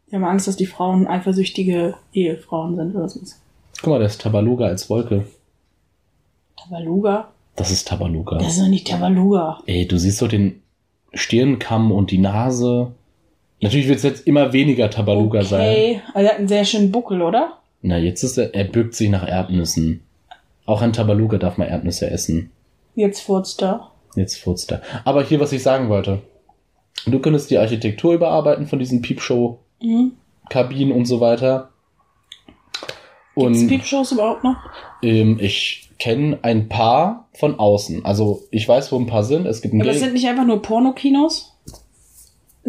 Die haben Angst, dass die Frauen eifersüchtige Ehefrauen sind oder so. Guck mal, da ist Tabaluga als Wolke. Tabaluga? Das ist Tabaluga. Das ist doch nicht Tabaluga. Ey, du siehst doch den Stirnkamm und die Nase. Natürlich wird es jetzt immer weniger Tabaluga sein. Okay, also er hat einen sehr schönen Buckel, oder? Na, jetzt ist er, er bückt sich nach Erdnüssen. Auch ein Tabaluga darf man Erdnüsse essen. Jetzt furzt er. Jetzt furzt er. Aber hier, was ich sagen wollte. Du könntest die Architektur überarbeiten von diesen Piepshow-Kabinen Mhm. und so weiter. Gibt's Und Piepshows überhaupt noch? ähm, ich kenne ein paar von außen. Also ich weiß, wo ein paar sind. Es gibt ein Aber es Gay- sind nicht einfach nur Pornokinos?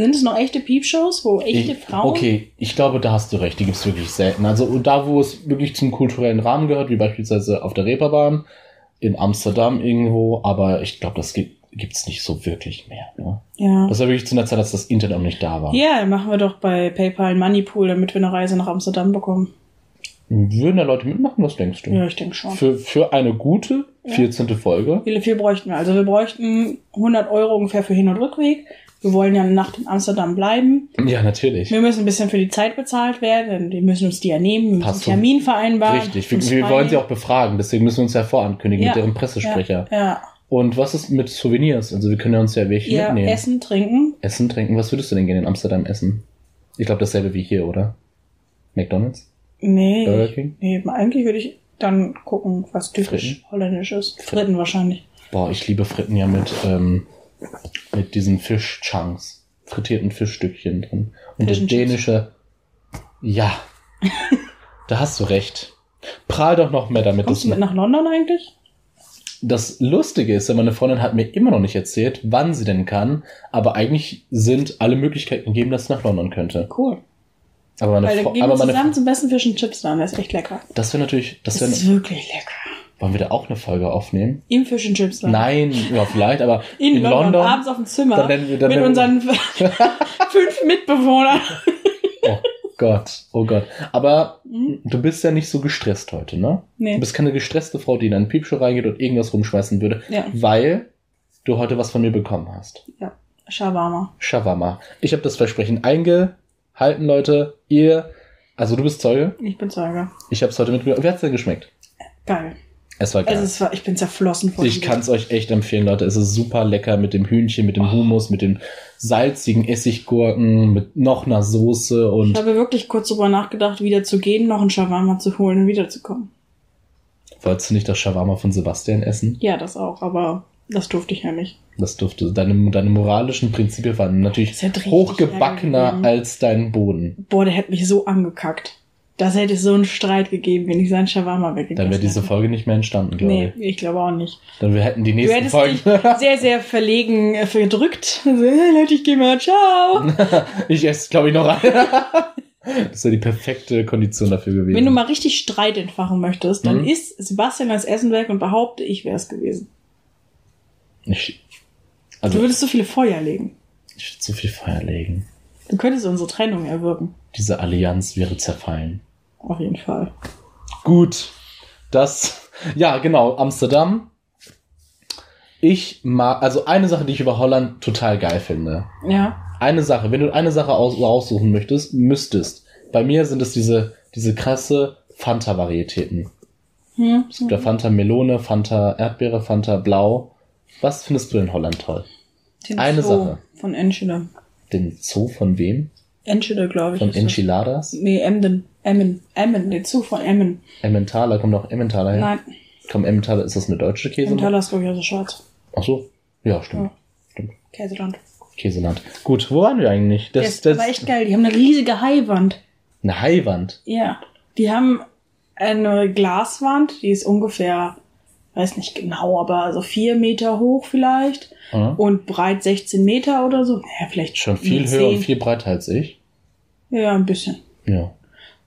Sind es noch echte Piepshows, wo echte Ich, Frauen? okay, ich glaube, da hast du recht. Die gibt's wirklich selten. Also da, wo es wirklich zum kulturellen Rahmen gehört, wie beispielsweise auf der Reeperbahn, in Amsterdam irgendwo, aber ich glaube, das gibt gibt's nicht so wirklich mehr. Ne? Ja. Das war wirklich zu einer Zeit, als das Internet noch nicht da war. Ja, machen wir doch bei PayPal einen Moneypool, damit wir eine Reise nach Amsterdam bekommen. Würden da Leute mitmachen? Was denkst du? Ja, ich denke schon. Für, für eine gute 14. Folge. Wie viel bräuchten wir? Also wir bräuchten 100 Euro ungefähr für Hin- und Rückweg. Wir wollen ja eine Nacht in Amsterdam bleiben. Ja, natürlich. Wir müssen ein bisschen für die Zeit bezahlt werden, wir müssen uns die ja nehmen, wir müssen Passt einen. Termin vereinbaren. Richtig. Wir, wir wollen sie auch befragen, deswegen müssen wir uns ja vorankündigen Ja. mit deren Pressesprecher. Ja, ja. Und was ist mit Souvenirs? Also wir können ja uns ja welche ja mitnehmen. Essen, trinken. Essen, trinken. Was würdest du denn gerne in Amsterdam essen? Ich glaube dasselbe wie hier, oder? McDonalds? Nee, Burger King? nee, eigentlich würde ich dann gucken, was typisch Fritten? holländisch ist. Fritten wahrscheinlich. Boah, ich liebe Fritten ja mit, ähm, mit diesen Fischchunks. Frittierten Fischstückchen drin. Und das Chips. dänische. Ja. *laughs* da hast du recht. Prahl doch noch mehr damit. Kommst du mit nach London eigentlich? Das Lustige ist, meine Freundin hat mir immer noch nicht erzählt, wann sie denn kann, aber eigentlich sind alle Möglichkeiten gegeben, dass sie nach London könnte. Cool. Aber meine, Weil dann Fre- gehen aber meine zusammen zum besten Fish and Chips dann, das ist echt lecker. das wäre natürlich, das wäre, ist wirklich lecker. Wollen wir da auch eine Folge aufnehmen? Im Fish and Chips dann. Nein, ja, vielleicht, aber *laughs* In, in, London, London, abends auf dem Zimmer dann nennen wir- dann mit nennen unseren *laughs* *laughs* fünf Mitbewohnern. oh Gott, oh Gott. Aber Hm? du bist ja nicht so gestresst heute, ne? Nee. Du bist keine gestresste Frau, die in einen Piepshow reingeht und irgendwas rumschmeißen würde, Ja. weil du heute was von mir bekommen hast. ja. Shawarma. Shawarma. Ich habe das Versprechen eingehalten, Leute. Ihr, also du bist Zeuge. Ich bin Zeuge. Ich habe es heute mitgebracht. Wie hat's denn geschmeckt? Geil. Es war geil. Also es war, ich bin zerflossen vor ich kann es euch echt empfehlen, Leute. Es ist super lecker mit dem Hühnchen, mit dem Hummus, mit den salzigen Essiggurken, mit noch einer Soße Ich und habe wirklich kurz drüber nachgedacht, wieder zu gehen, noch einen Shawarma zu holen und wiederzukommen. wolltest du nicht das Shawarma von Sebastian essen? Ja, das auch, aber das durfte ich ja nicht. Das durfte deine, deine moralischen Prinzipien waren natürlich hochgebackener als dein Boden. Boah, der hätte mich so angekackt. Das hätte so einen Streit gegeben, wenn ich seinen Shawarma weggegessen Dann wäre diese hätte. Folge nicht mehr entstanden, glaube Nee, ich. ich glaube auch nicht. Dann wir hätten die Du hättest Folgen. dich *laughs* sehr, sehr verlegen äh, verdrückt. *laughs* Also, hey, Leute, ich gehe mal, ciao. *laughs* ich esse, glaube ich, noch eine. das wäre die perfekte Kondition dafür gewesen. Wenn du mal richtig Streit entfachen möchtest, dann Mhm. isst Sebastian das Essen weg und behaupte, ich wäre es gewesen. ich, du also, würdest so viele Feuer legen. ich würde zu viel Feuer legen. Du könntest unsere Trennung erwirken. Diese Allianz wäre zerfallen. Auf jeden Fall. Gut. Das, ja, genau, Amsterdam. Ich mag, also eine Sache, die ich über Holland total geil finde. Ja. Eine Sache, wenn du eine Sache aus, aussuchen möchtest, müsstest. Bei mir sind es diese, diese krasse Fanta-Varietäten. Hm. Es gibt ja Fanta Melone, Fanta Erdbeere, Fanta Blau. Was findest du in Holland toll? Den Eine Zoo Sache. Von Enschede. Den Zoo von wem? Enschede, glaube ich. Von das. Enchiladas? Nee, Emden. Emmen. Emmen. Den Zoo von Emmen. Emmentaler, kommt auch Emmentaler her? Nein, Komm, Emmentaler, ist das eine deutsche Käse? Emmentaler ist, glaube ich, aus der Schweiz. Ach so. Ja, stimmt. Ja. Stimmt. Käseland. Käseland. Gut, wo waren wir eigentlich? Das, Das, das, aber echt geil. Die haben eine riesige Haiwand. eine Haiwand. Ja. Die haben eine Glaswand, die ist ungefähr, weiß nicht genau, aber so vier Meter hoch vielleicht Ja. und breit 16 Meter oder so. Ja, vielleicht Schon viel höher und 10. viel breiter als ich. Ja, ein bisschen. Ja.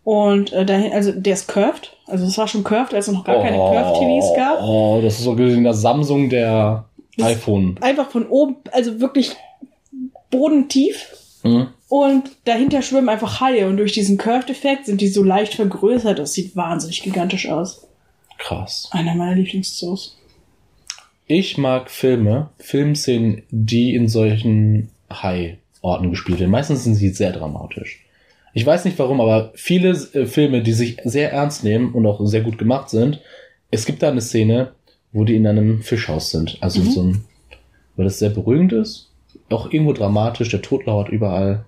Und äh, dahin, also der ist curved. Also es war schon curved, als es noch gar keine Curved TVs gab. Oh, das ist so gesehen der Samsung der Das- iPhone. Einfach von oben, also wirklich bodentief. Hm? Und dahinter schwimmen einfach Haie. Und durch diesen Curved-Effekt sind die so leicht vergrößert. Das sieht wahnsinnig gigantisch aus. Krass. Einer meiner Lieblingszoos. Ich mag Filme, Filmszenen, die in solchen High-Orten gespielt werden. Meistens sind sie sehr dramatisch. Ich weiß nicht warum, aber viele äh, Filme, die sich sehr ernst nehmen und auch sehr gut gemacht sind, es gibt da eine Szene, wo die in einem Fischhaus sind. Also Mhm. so ein, weil das sehr beruhigend ist, auch irgendwo dramatisch, der Tod lauert überall.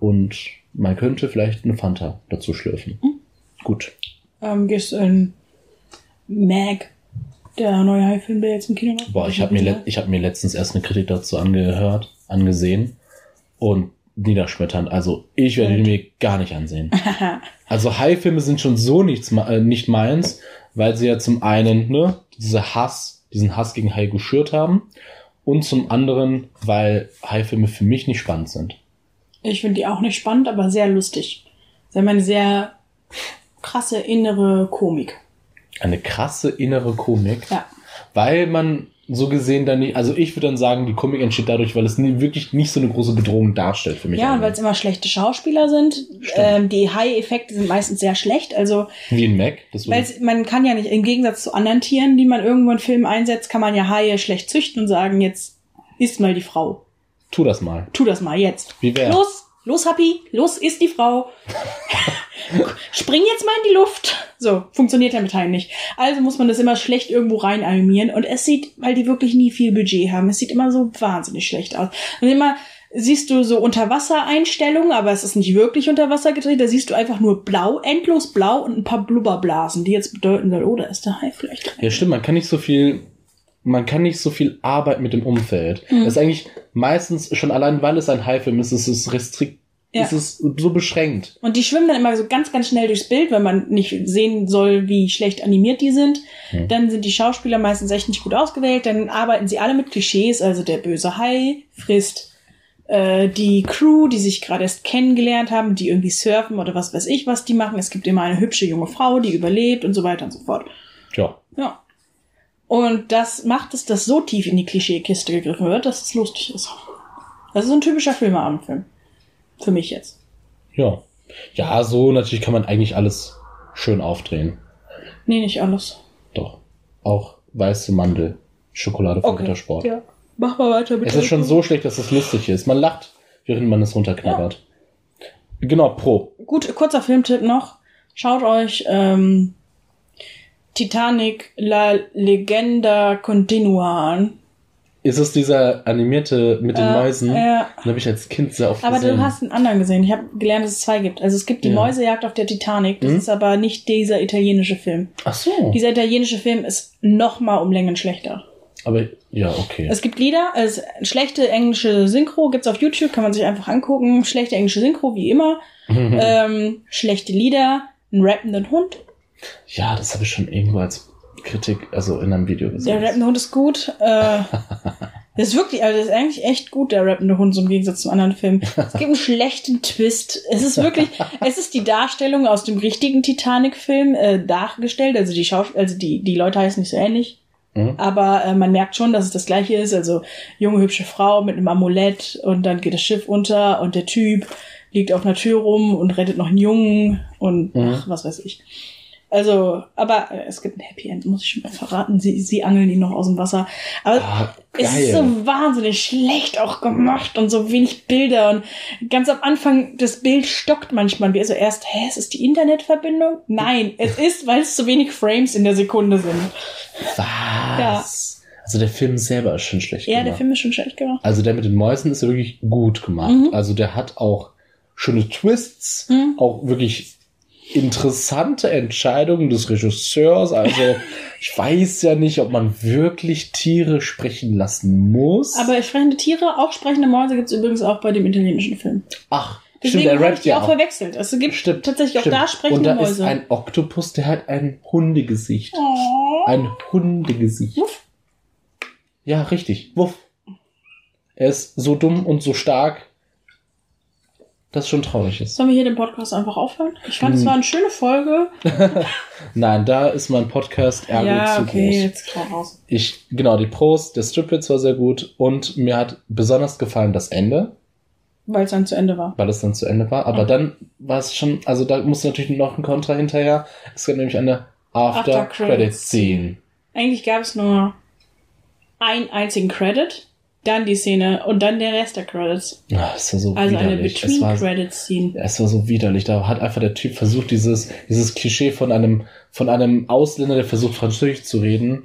Und man könnte vielleicht eine Fanta dazu schlürfen. Mhm. Gut. Ähm, gehst du in Mag, der neue Hai-Film, der jetzt im Kino läuft? Boah, ich habe mir, ich hab mir letztens erst eine Kritik dazu angehört, angesehen und niederschmetternd. Also ich werde die mir gar nicht ansehen. *laughs* Also Hai-Filme sind schon so nichts, äh, nicht meins, weil sie ja zum einen ne, diese Hass, diesen Hass gegen Hai geschürt haben und zum anderen, weil Hai-Filme für mich nicht spannend sind. Ich finde die auch nicht spannend, aber sehr lustig. Sie haben eine sehr krasse innere Komik. Eine krasse innere Komik. Ja. weil man so gesehen dann nicht, also ich würde dann sagen, die Comic entsteht dadurch, weil es nie, wirklich nicht so eine große Bedrohung darstellt für mich. Ja, weil es immer schlechte Schauspieler sind. Ähm, die High-Effekte sind meistens sehr schlecht. Also, Wie in Mac. Weil man kann ja nicht, im Gegensatz zu anderen Tieren, die man irgendwo in Filmen einsetzt, kann man ja Haie schlecht züchten und sagen, jetzt isst mal die Frau. tu das mal. Tu das mal jetzt. Wie wär? Los, los, Happy, los, isst die Frau. *laughs* Spring jetzt mal in die Luft. So, funktioniert ja mit Haien nicht. Also muss man das immer schlecht irgendwo rein animieren. Und es sieht, weil die wirklich nie viel Budget haben, es sieht immer so wahnsinnig schlecht aus. Und immer siehst du so Unterwassereinstellungen, aber es ist nicht wirklich unter Wasser gedreht. Da siehst du einfach nur blau, endlos blau und ein paar Blubberblasen, die jetzt bedeuten soll, oh, da ist der Hai vielleicht. Ja, stimmt, man kann nicht so viel, man kann nicht so viel Arbeit mit dem Umfeld. Mhm. Das ist eigentlich meistens schon allein, weil es ein Haifilm ist, ist es restrikt, Ja. ist es so beschränkt. Und die schwimmen dann immer so ganz, ganz schnell durchs Bild, wenn man nicht sehen soll, wie schlecht animiert die sind. Hm. Dann sind die Schauspieler meistens echt nicht gut ausgewählt. Dann arbeiten sie alle mit Klischees. Also der böse Hai frisst äh, die Crew, die sich gerade erst kennengelernt haben, die irgendwie surfen oder was weiß ich, was die machen. Es gibt immer eine hübsche junge Frau, die überlebt und so weiter und so fort. Ja. Ja. Und das macht es, dass so tief in die Klischeekiste gegriffen wird, dass es lustig ist. Das ist ein typischer Filmeabendfilm. Für mich jetzt. Ja. Ja, so natürlich kann man eigentlich alles schön aufdrehen. Nee, nicht alles. Doch. Auch weiße Mandel. Schokolade für Wintersport. Ja. Mach mal weiter bitte. Es ist schon so schlecht, dass es lustig ist. Man lacht, während man es runterknabbert. Genau, Pro. Gut, kurzer Filmtipp noch. Schaut euch ähm, Titanic La Legenda Continua an. Ist es dieser animierte mit den Äh, Mäusen? ja. Den habe ich als Kind sehr oft Aber gesehen. du hast einen anderen gesehen. Ich habe gelernt, dass es zwei gibt. Also es gibt die Ja. Mäusejagd auf der Titanic. Das Mhm. ist aber nicht dieser italienische Film. Ach so. Dieser italienische Film ist noch mal um Längen schlechter. Aber ja, okay. Es gibt Lieder, es schlechte englische Synchro gibt's auf YouTube, kann man sich einfach angucken. Schlechte englische Synchro, wie immer. *laughs* ähm, schlechte Lieder, einen rappenden Hund. Ja, das habe ich schon irgendwo als Kritik, also in einem Video gesehen. Der rappende Hund ist gut. Äh, *laughs* das ist wirklich, also das ist eigentlich echt gut, der rappende Hund, so im Gegensatz zum anderen Film. Es gibt einen schlechten Twist. Es ist wirklich, es ist die Darstellung aus dem richtigen Titanic-Film äh, dargestellt. Also die Schaus also die, die Leute heißen nicht so ähnlich. Mhm. Aber äh, man merkt schon, dass es das gleiche ist. Also junge, hübsche Frau mit einem Amulett und dann geht das Schiff unter und der Typ liegt auf einer Tür rum und rettet noch einen Jungen und Mhm. ach, was weiß ich. Also, aber äh, es gibt ein Happy End, muss ich schon mal verraten. Sie, sie angeln ihn noch aus dem Wasser. Aber Ah, es ist so wahnsinnig schlecht auch gemacht und so wenig Bilder. Und ganz am Anfang, das Bild stockt manchmal. Wie also erst, hä, ist es die Internetverbindung? Nein, es ist, weil es zu wenig Frames in der Sekunde sind. Was? Also der Film selber ist schon schlecht Ja, gemacht. der Film ist schon schlecht gemacht. Also der mit den Mäusen ist ja wirklich gut gemacht. Mhm. Also der hat auch schöne Twists, Mhm. auch wirklich interessante Entscheidungen des Regisseurs. Also *laughs* ich weiß ja nicht, ob man wirklich Tiere sprechen lassen muss. Aber sprechende Tiere, auch sprechende Mäuse gibt's übrigens auch bei dem italienischen Film. ach, Deswegen stimmt, er habe ich rappt die ja auch auch. verwechselt. Es gibt Stimmt, tatsächlich auch stimmt. da sprechende Und da Mäuse. ist ein Oktopus, der hat ein Hundegesicht. oh. Ein Hundegesicht. Wuff. Ja, richtig. Wuff. Er ist so dumm und so stark, dass es schon traurig ist. Sollen wir hier den Podcast einfach aufhören? Ich fand, es Hm. war eine schöne Folge. *laughs* Nein, da ist mein Podcast Ergo ja, zu okay, groß. jetzt raus. Ich, genau, die Pros, der Stripwitz war sehr gut und mir hat besonders gefallen das Ende, Weil es dann zu Ende war. weil es dann zu Ende war. Aber Mhm. dann war es schon, also da muss natürlich noch ein Kontra hinterher. Es gab nämlich eine After-Credit-Scene. Eigentlich gab es nur einen einzigen Credit, dann die Szene und dann der Rest der Credits. Ah, es war so Also eine widerlich. Es war, Between-Credit-Scene. es war so widerlich. Da hat einfach der Typ versucht, dieses, dieses Klischee von einem, von einem Ausländer, der versucht, Französisch zu reden.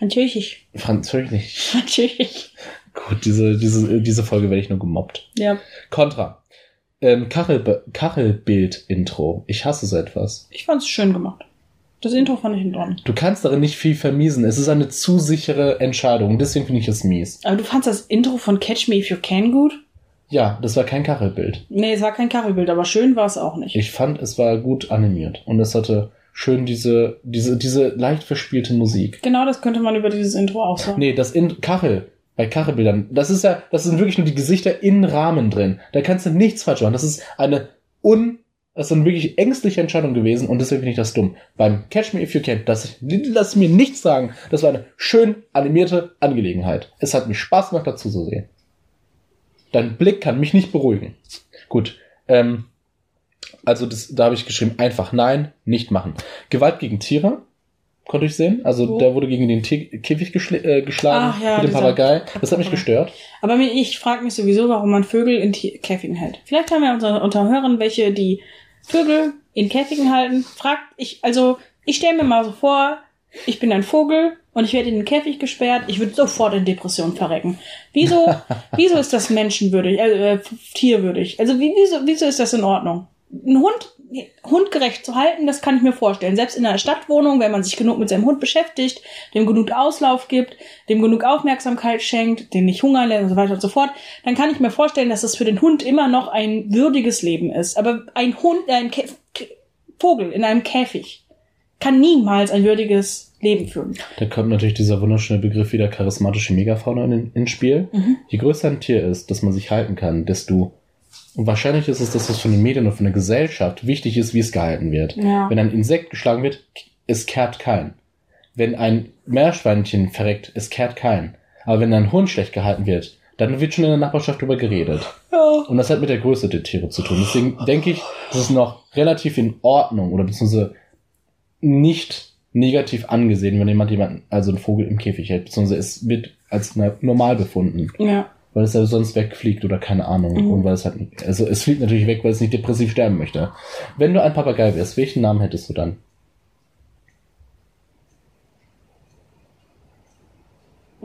Natürlich. Französisch. Natürlich. *laughs* Gut, diese, diese, diese Folge werde ich nur gemobbt. Ja. Contra. Ähm, Kachelbild-Intro. Ich hasse so etwas. Ich fand's schön gemacht. Das Intro fand ich in Ordnung. Du kannst darin nicht viel vermiesen. Es ist eine zu sichere Entscheidung. Deswegen finde ich es mies. Aber du fandst das Intro von Catch Me If You Can gut? Ja, das war kein Kachelbild. Nee, es war kein Kachelbild, aber schön war es auch nicht. Ich fand, es war gut animiert. Und es hatte schön diese, diese, diese leicht verspielte Musik. genau das könnte man über dieses Intro auch sagen. Nee, das in Kachel. Bei Kachelbildern. Das ist ja, das sind wirklich nur die Gesichter in Rahmen drin. Da kannst du nichts falsch machen. Das ist eine Das ist eine wirklich ängstliche Entscheidung gewesen und deswegen finde ich das dumm. Beim Catch Me If You Can, das, lass mir nichts sagen, das war eine schön animierte Angelegenheit. Es hat mir Spaß gemacht, dazu zu sehen. Dein Blick kann mich nicht beruhigen. Gut, ähm, also das, da habe ich geschrieben, einfach nein, nicht machen. Gewalt gegen Tiere, konnte ich sehen. Also Wo? der wurde gegen den T Käfig geschl äh, geschlagen Ach ja, mit dem Papagei. Das hat mich gestört. Aber ich frage mich sowieso, warum man Vögel in Ti- Käfigen hält. Vielleicht haben wir unter, unter Hörern welche, die Vögel in Käfigen halten. Fragt ich, also ich stelle mir mal so vor, ich bin ein Vogel und ich werde in den Käfig gesperrt. Ich würde sofort in Depression verrecken. Wieso, *laughs* wieso ist das menschenwürdig, äh, äh, tierwürdig? Also wie, wieso, wieso ist das in Ordnung? Ein Hund hundgerecht zu halten, das kann ich mir vorstellen. Selbst in einer Stadtwohnung, wenn man sich genug mit seinem Hund beschäftigt, dem genug Auslauf gibt, dem genug Aufmerksamkeit schenkt, den nicht hungern lässt und so weiter und so fort, dann kann ich mir vorstellen, dass das für den Hund immer noch ein würdiges Leben ist. Aber ein Hund, ein Kä Kä Vogel in einem Käfig kann niemals ein würdiges Leben führen. Da kommt natürlich dieser wunderschöne Begriff wieder charismatische Megafauna in, ins Spiel. Mhm. Je größer ein Tier ist, das man sich halten kann, desto und wahrscheinlich ist es, dass es von den Medien und von der Gesellschaft wichtig ist, wie es gehalten wird. Ja. Wenn ein Insekt geschlagen wird, es kehrt kein. Wenn ein Meerschweinchen verreckt, es kehrt kein. Aber wenn ein Hund schlecht gehalten wird, dann wird schon in der Nachbarschaft drüber geredet. Ja. Und das hat mit der Größe der Tiere zu tun. Deswegen denke ich, das ist noch relativ in Ordnung oder beziehungsweise nicht negativ angesehen, wenn jemand jemanden, also einen Vogel im Käfig hält, beziehungsweise es wird als normal befunden, ja. Weil es ja sonst wegfliegt oder keine Ahnung. Mhm. Und weil es halt, also es fliegt natürlich weg, weil es nicht depressiv sterben möchte. Wenn du ein Papagei wärst, welchen Namen hättest du dann?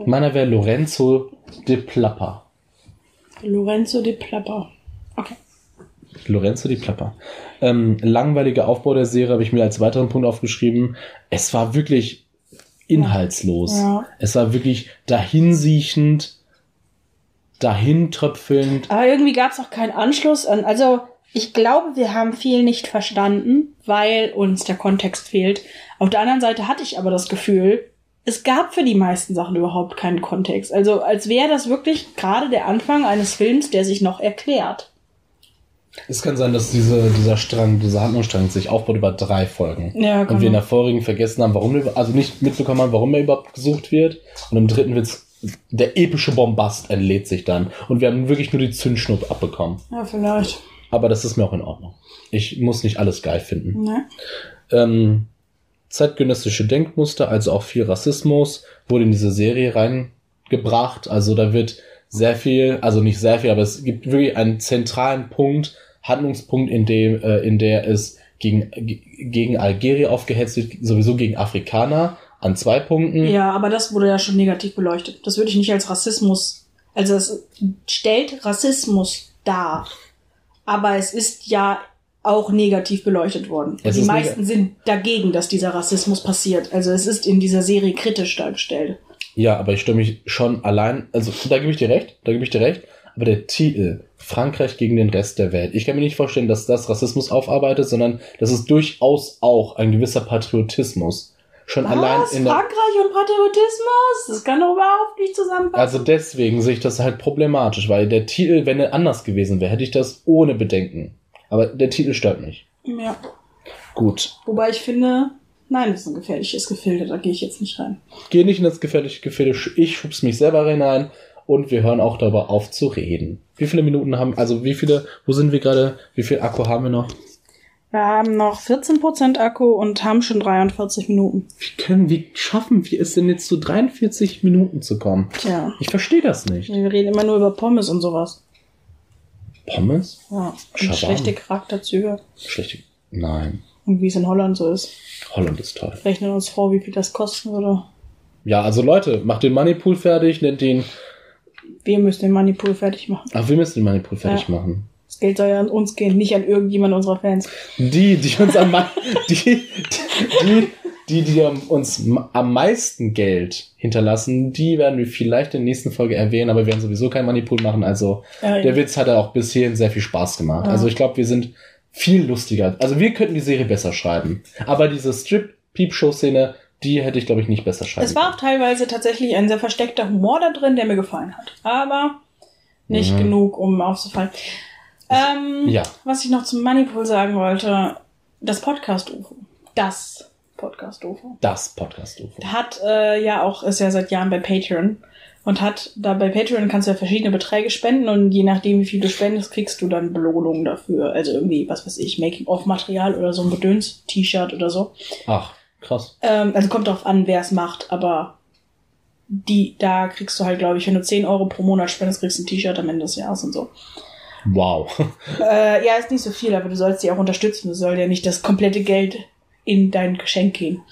Meiner wäre Lorenzo de Plapper. Lorenzo de Plapper. Okay. Lorenzo die Plapper. Ähm, langweiliger Aufbau der Serie habe ich mir als weiteren Punkt aufgeschrieben. Es war wirklich inhaltslos. Ja. Es war wirklich dahinsiechend, dahintröpfelnd. Aber irgendwie gab es auch keinen Anschluss an. Also, ich glaube, wir haben viel nicht verstanden, weil uns der Kontext fehlt. Auf der anderen Seite hatte ich aber das Gefühl, es gab für die meisten Sachen überhaupt keinen Kontext. Also, als wäre das wirklich gerade der Anfang eines Films, der sich noch erklärt. Es kann sein, dass diese, dieser Strang, dieser Handlungsstrang sich aufbaut über drei Folgen. Ja, Und wir in der vorigen vergessen haben, warum wir, also nicht mitbekommen haben, warum er überhaupt gesucht wird. Und im dritten wird's, der epische Bombast entlädt sich dann. Und wir haben wirklich nur die Zündschnuppe abbekommen. Ja, vielleicht. Aber das ist mir auch in Ordnung. Ich muss nicht alles geil finden. Ne? ähm, zeitgenössische Denkmuster, also auch viel Rassismus, wurde in diese Serie reingebracht. Also da wird sehr viel, also nicht sehr viel, aber es gibt wirklich einen zentralen Punkt, Handlungspunkt, in dem, äh, in der es gegen, ge- gegen Algerien aufgehetzt wird, sowieso gegen Afrikaner an zwei Punkten. Ja, aber das wurde ja schon negativ beleuchtet. Das würde ich nicht als Rassismus. Also es stellt Rassismus dar. Aber es ist ja auch negativ beleuchtet worden. Es die ist meisten sind dagegen, dass dieser Rassismus passiert. Also es ist in dieser Serie kritisch dargestellt. Ja, aber ich stimme mich schon allein, also da gebe ich dir recht, da gebe ich dir recht, aber der Titel Frankreich gegen den Rest der Welt, ich kann mir nicht vorstellen, dass das Rassismus aufarbeitet, sondern das ist durchaus auch ein gewisser Patriotismus. Schon allein Was? in der, Frankreich und Patriotismus? Das kann doch überhaupt nicht zusammenpassen. also deswegen sehe ich das halt problematisch, weil der Titel, wenn er anders gewesen wäre, hätte ich das ohne Bedenken. Aber der Titel stört mich. ja. Gut. Wobei ich finde, nein, das ist ein gefährliches Gefilde, da gehe ich jetzt nicht rein. Geh nicht in das gefährliche Gefilde, ich schub's mich selber hinein und wir hören auch dabei auf zu reden. Wie viele Minuten haben, also wie viele, wo sind wir gerade, wie viel Akku haben wir noch? Wir haben noch 14% Akku und haben schon 43 Minuten. Wie können, wie schaffen wir es denn jetzt zu 43 Minuten zu kommen? Tja. Ich verstehe das nicht. Wir reden immer nur über Pommes und sowas. Pommes? Ja. Und schlechte Charakterzüge. Schlechte, nein. Und wie es in Holland so ist. Holland ist toll. Rechnen uns vor, wie viel das kosten würde. Ja, also Leute, macht den Moneypool fertig, nennt ihn, Wir müssen den Moneypool fertig machen. ach, wir müssen den Moneypool fertig Ja. machen. Das Geld soll ja an uns gehen, nicht an irgendjemand unserer Fans. Die, die uns am, *laughs* die, die, die, die uns am meisten Geld hinterlassen, die werden wir vielleicht in der nächsten Folge erwähnen, aber wir werden sowieso kein Moneypool machen, also Ja, der Witz hat ja auch bis hierhin sehr viel Spaß gemacht. Ja. Also ich glaube, wir sind viel lustiger. Also wir könnten die Serie besser schreiben. Aber diese Strip-Peep-Show-Szene, die hätte ich, glaube ich, nicht besser schreiben Es war auch teilweise tatsächlich ein sehr versteckter Humor da drin, der mir gefallen hat. Aber nicht Mhm. genug, um aufzufallen. Ähm, Ja. Was ich noch zum Moneypool sagen wollte, das Podcast-UFO. Das Podcast-UFO. Das Podcast-UFO. Hat äh, ja auch, ist ja seit Jahren bei Patreon. Und hat da bei Patreon kannst du ja verschiedene Beträge spenden und je nachdem, wie viel du spendest, kriegst du dann Belohnungen dafür. Also irgendwie, was weiß ich, Making-of-Material oder so ein Gedöns, T-Shirt oder so. Ach, krass. Ähm, also kommt drauf an, wer es macht, aber die, da kriegst du halt, glaube ich, wenn du 10 Euro pro Monat spendest, kriegst du ein T-Shirt am Ende des Jahres und so. Wow. *laughs* Äh, ja, ist nicht so viel, aber du sollst sie auch unterstützen. Es soll ja nicht das komplette Geld in dein Geschenk gehen.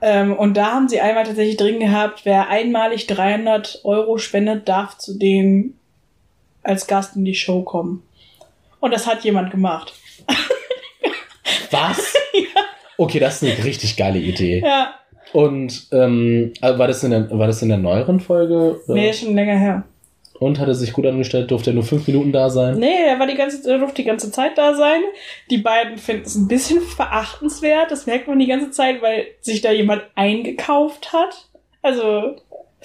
Ähm, und da haben sie einmal tatsächlich drin gehabt, wer einmalig 300 Euro spendet, darf zu denen als Gast in die Show kommen. Und das hat jemand gemacht. *laughs* Was? Okay, das ist eine richtig geile Idee. Ja, Und ähm, war, das in der, war das in der neueren Folge? Oder? nee, schon länger her. Und hat er sich gut angestellt? Durfte er nur fünf Minuten da sein? Nee, er war die ganze, er durfte die ganze Zeit da sein. Die beiden finden es ein bisschen verachtenswert. Das merkt man die ganze Zeit, weil sich da jemand eingekauft hat. Also,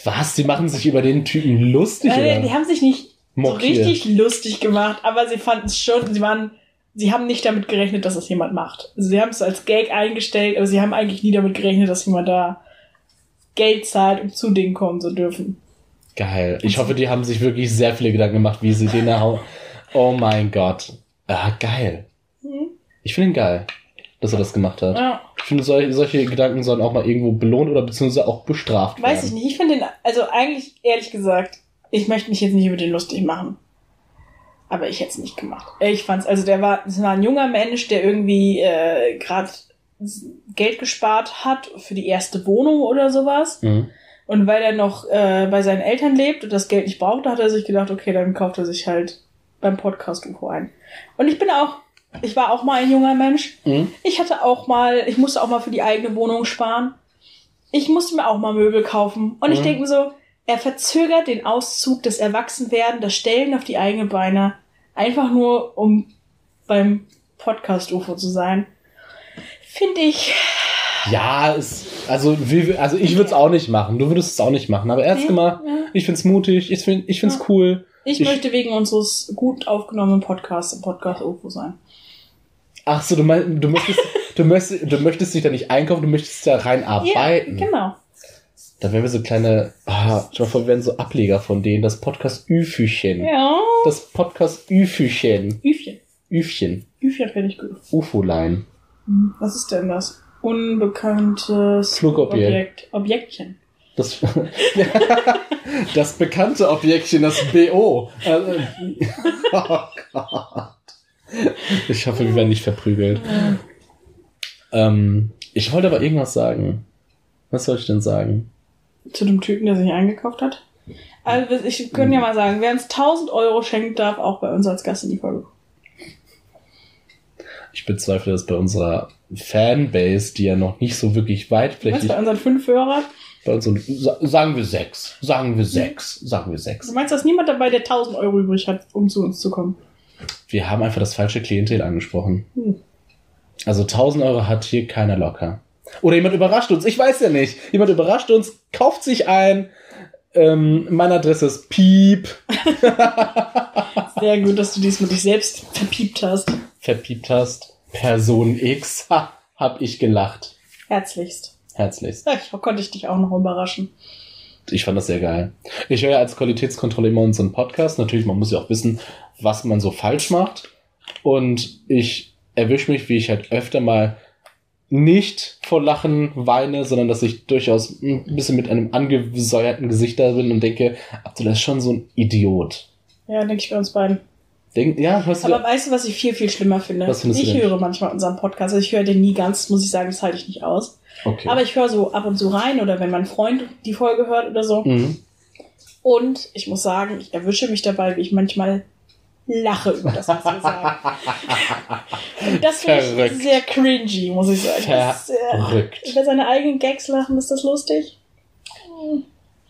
Was? Die machen sich über den Typen lustig? äh, die oder? haben sich nicht so Mokiert. richtig lustig gemacht, aber sie fanden es schon, sie waren, sie haben nicht damit gerechnet, dass das jemand macht. Also sie haben es als Gag eingestellt, aber sie haben eigentlich nie damit gerechnet, dass jemand da Geld zahlt, um zu denen kommen zu dürfen. Geil. Ich hoffe, die haben sich wirklich sehr viele Gedanken gemacht, wie sie den erhauen. Oh mein Gott. Ah, geil. Hm? Ich finde ihn geil, dass er das gemacht hat. Ja. Ich finde, solche, solche Gedanken sollen auch mal irgendwo belohnt oder beziehungsweise auch bestraft werden. Weiß ich nicht. Ich finde den, also eigentlich, ehrlich gesagt, ich möchte mich jetzt nicht über den lustig machen. Aber ich hätte es nicht gemacht. Ich fand's, also der war, das war ein junger Mensch, der irgendwie äh, gerade Geld gespart hat für die erste Wohnung oder sowas. Mhm. Und weil er noch äh, bei seinen Eltern lebt und das Geld nicht brauchte, hat er sich gedacht, okay, dann kauft er sich halt beim Podcast UFO ein. Und ich bin auch, ich war auch mal ein junger Mensch. Mhm. Ich hatte auch mal, ich musste auch mal für die eigene Wohnung sparen. Ich musste mir auch mal Möbel kaufen. Und ich Mhm. denke mir so, er verzögert den Auszug, das Erwachsenwerden, das Stellen auf die eigenen Beine, einfach nur, um beim Podcast-UFO zu sein. Finde ich. Ja, es, also, also ich würde es auch nicht machen. Du würdest es auch nicht machen. Aber er hat's Ja, gemacht. ja. Ich find's mutig. Ich find, ich find's Ja. cool. Ich, Ich- möchte wegen unseres gut aufgenommenen Podcasts im Podcast-UFO sein. Ach so, du meinst, du möchtest, du möchtest, du möchtest dich da nicht einkaufen, du möchtest da reinarbeiten. Ja, genau. Da wären wir so kleine, ah, ich hoffe, wir wären so Ableger von denen. Das Podcast Üfüchen. Ja. Das Podcast Üfüchen. Üfchen. Üfchen. Üfchen finde ich gut. Ufolein. Hm, Was ist denn das? Unbekanntes Flugobjekt. Objekt. Objektchen. Das, *laughs* das bekannte Objektchen, das BO. Also, *laughs* oh Gott. Ich hoffe, wir werden nicht verprügelt. Ähm, ich wollte aber irgendwas sagen. Was soll ich denn sagen? Zu dem Typen, der sich eingekauft hat. Also ich könnte ja mal sagen, wer uns 1000 Euro schenkt, darf auch bei uns als Gast in die Folge. Ich bezweifle das bei unserer Fanbase, die ja noch nicht so wirklich Was weitflächig bei unseren fünf Hörern? bei uns so, sa- sagen wir sechs, sagen wir sechs, sagen wir Du sechs. meinst, dass niemand dabei, der 1000 Euro übrig hat, um zu uns zu kommen? Wir haben einfach das falsche Klientel angesprochen. Hm. Also 1000 Euro hat hier keiner locker. Oder jemand überrascht uns, ich weiß ja nicht. Jemand überrascht uns, kauft sich ein. Ähm, meine Adresse ist Piep. *laughs* Sehr gut, dass du diesmal dich selbst verpiept hast. Verpiept hast. Person X. *laughs* Ha, hab ich gelacht. Herzlichst. Herzlichst. Ja, ich konnte ich dich auch noch überraschen. Ich fand das sehr geil. Ich höre ja als Qualitätskontrolle immer unseren Podcast. Natürlich, man muss ja auch wissen, was man so falsch macht. Und ich erwische mich, wie ich halt öfter mal nicht vor Lachen weine, sondern dass ich durchaus ein bisschen mit einem angesäuerten Gesicht da bin und denke, Abdullah ist schon so ein Idiot. Ja, denke ich bei uns beiden. Denk, ja, hörst du Aber weißt du, was ich viel, viel schlimmer finde? Was findest du ich denn? höre manchmal unseren Podcast. Also ich höre den nie ganz, muss ich sagen, das halte ich nicht aus. Okay. Aber ich höre so ab und zu rein oder wenn mein Freund die Folge hört oder so. mhm. Und ich muss sagen, ich erwische mich dabei, wie ich manchmal lache über das, was wir sagen. *laughs* Das finde ich sehr cringy, muss ich sagen. Das, Verrückt. über seine eigenen Gags lachen, ist das lustig?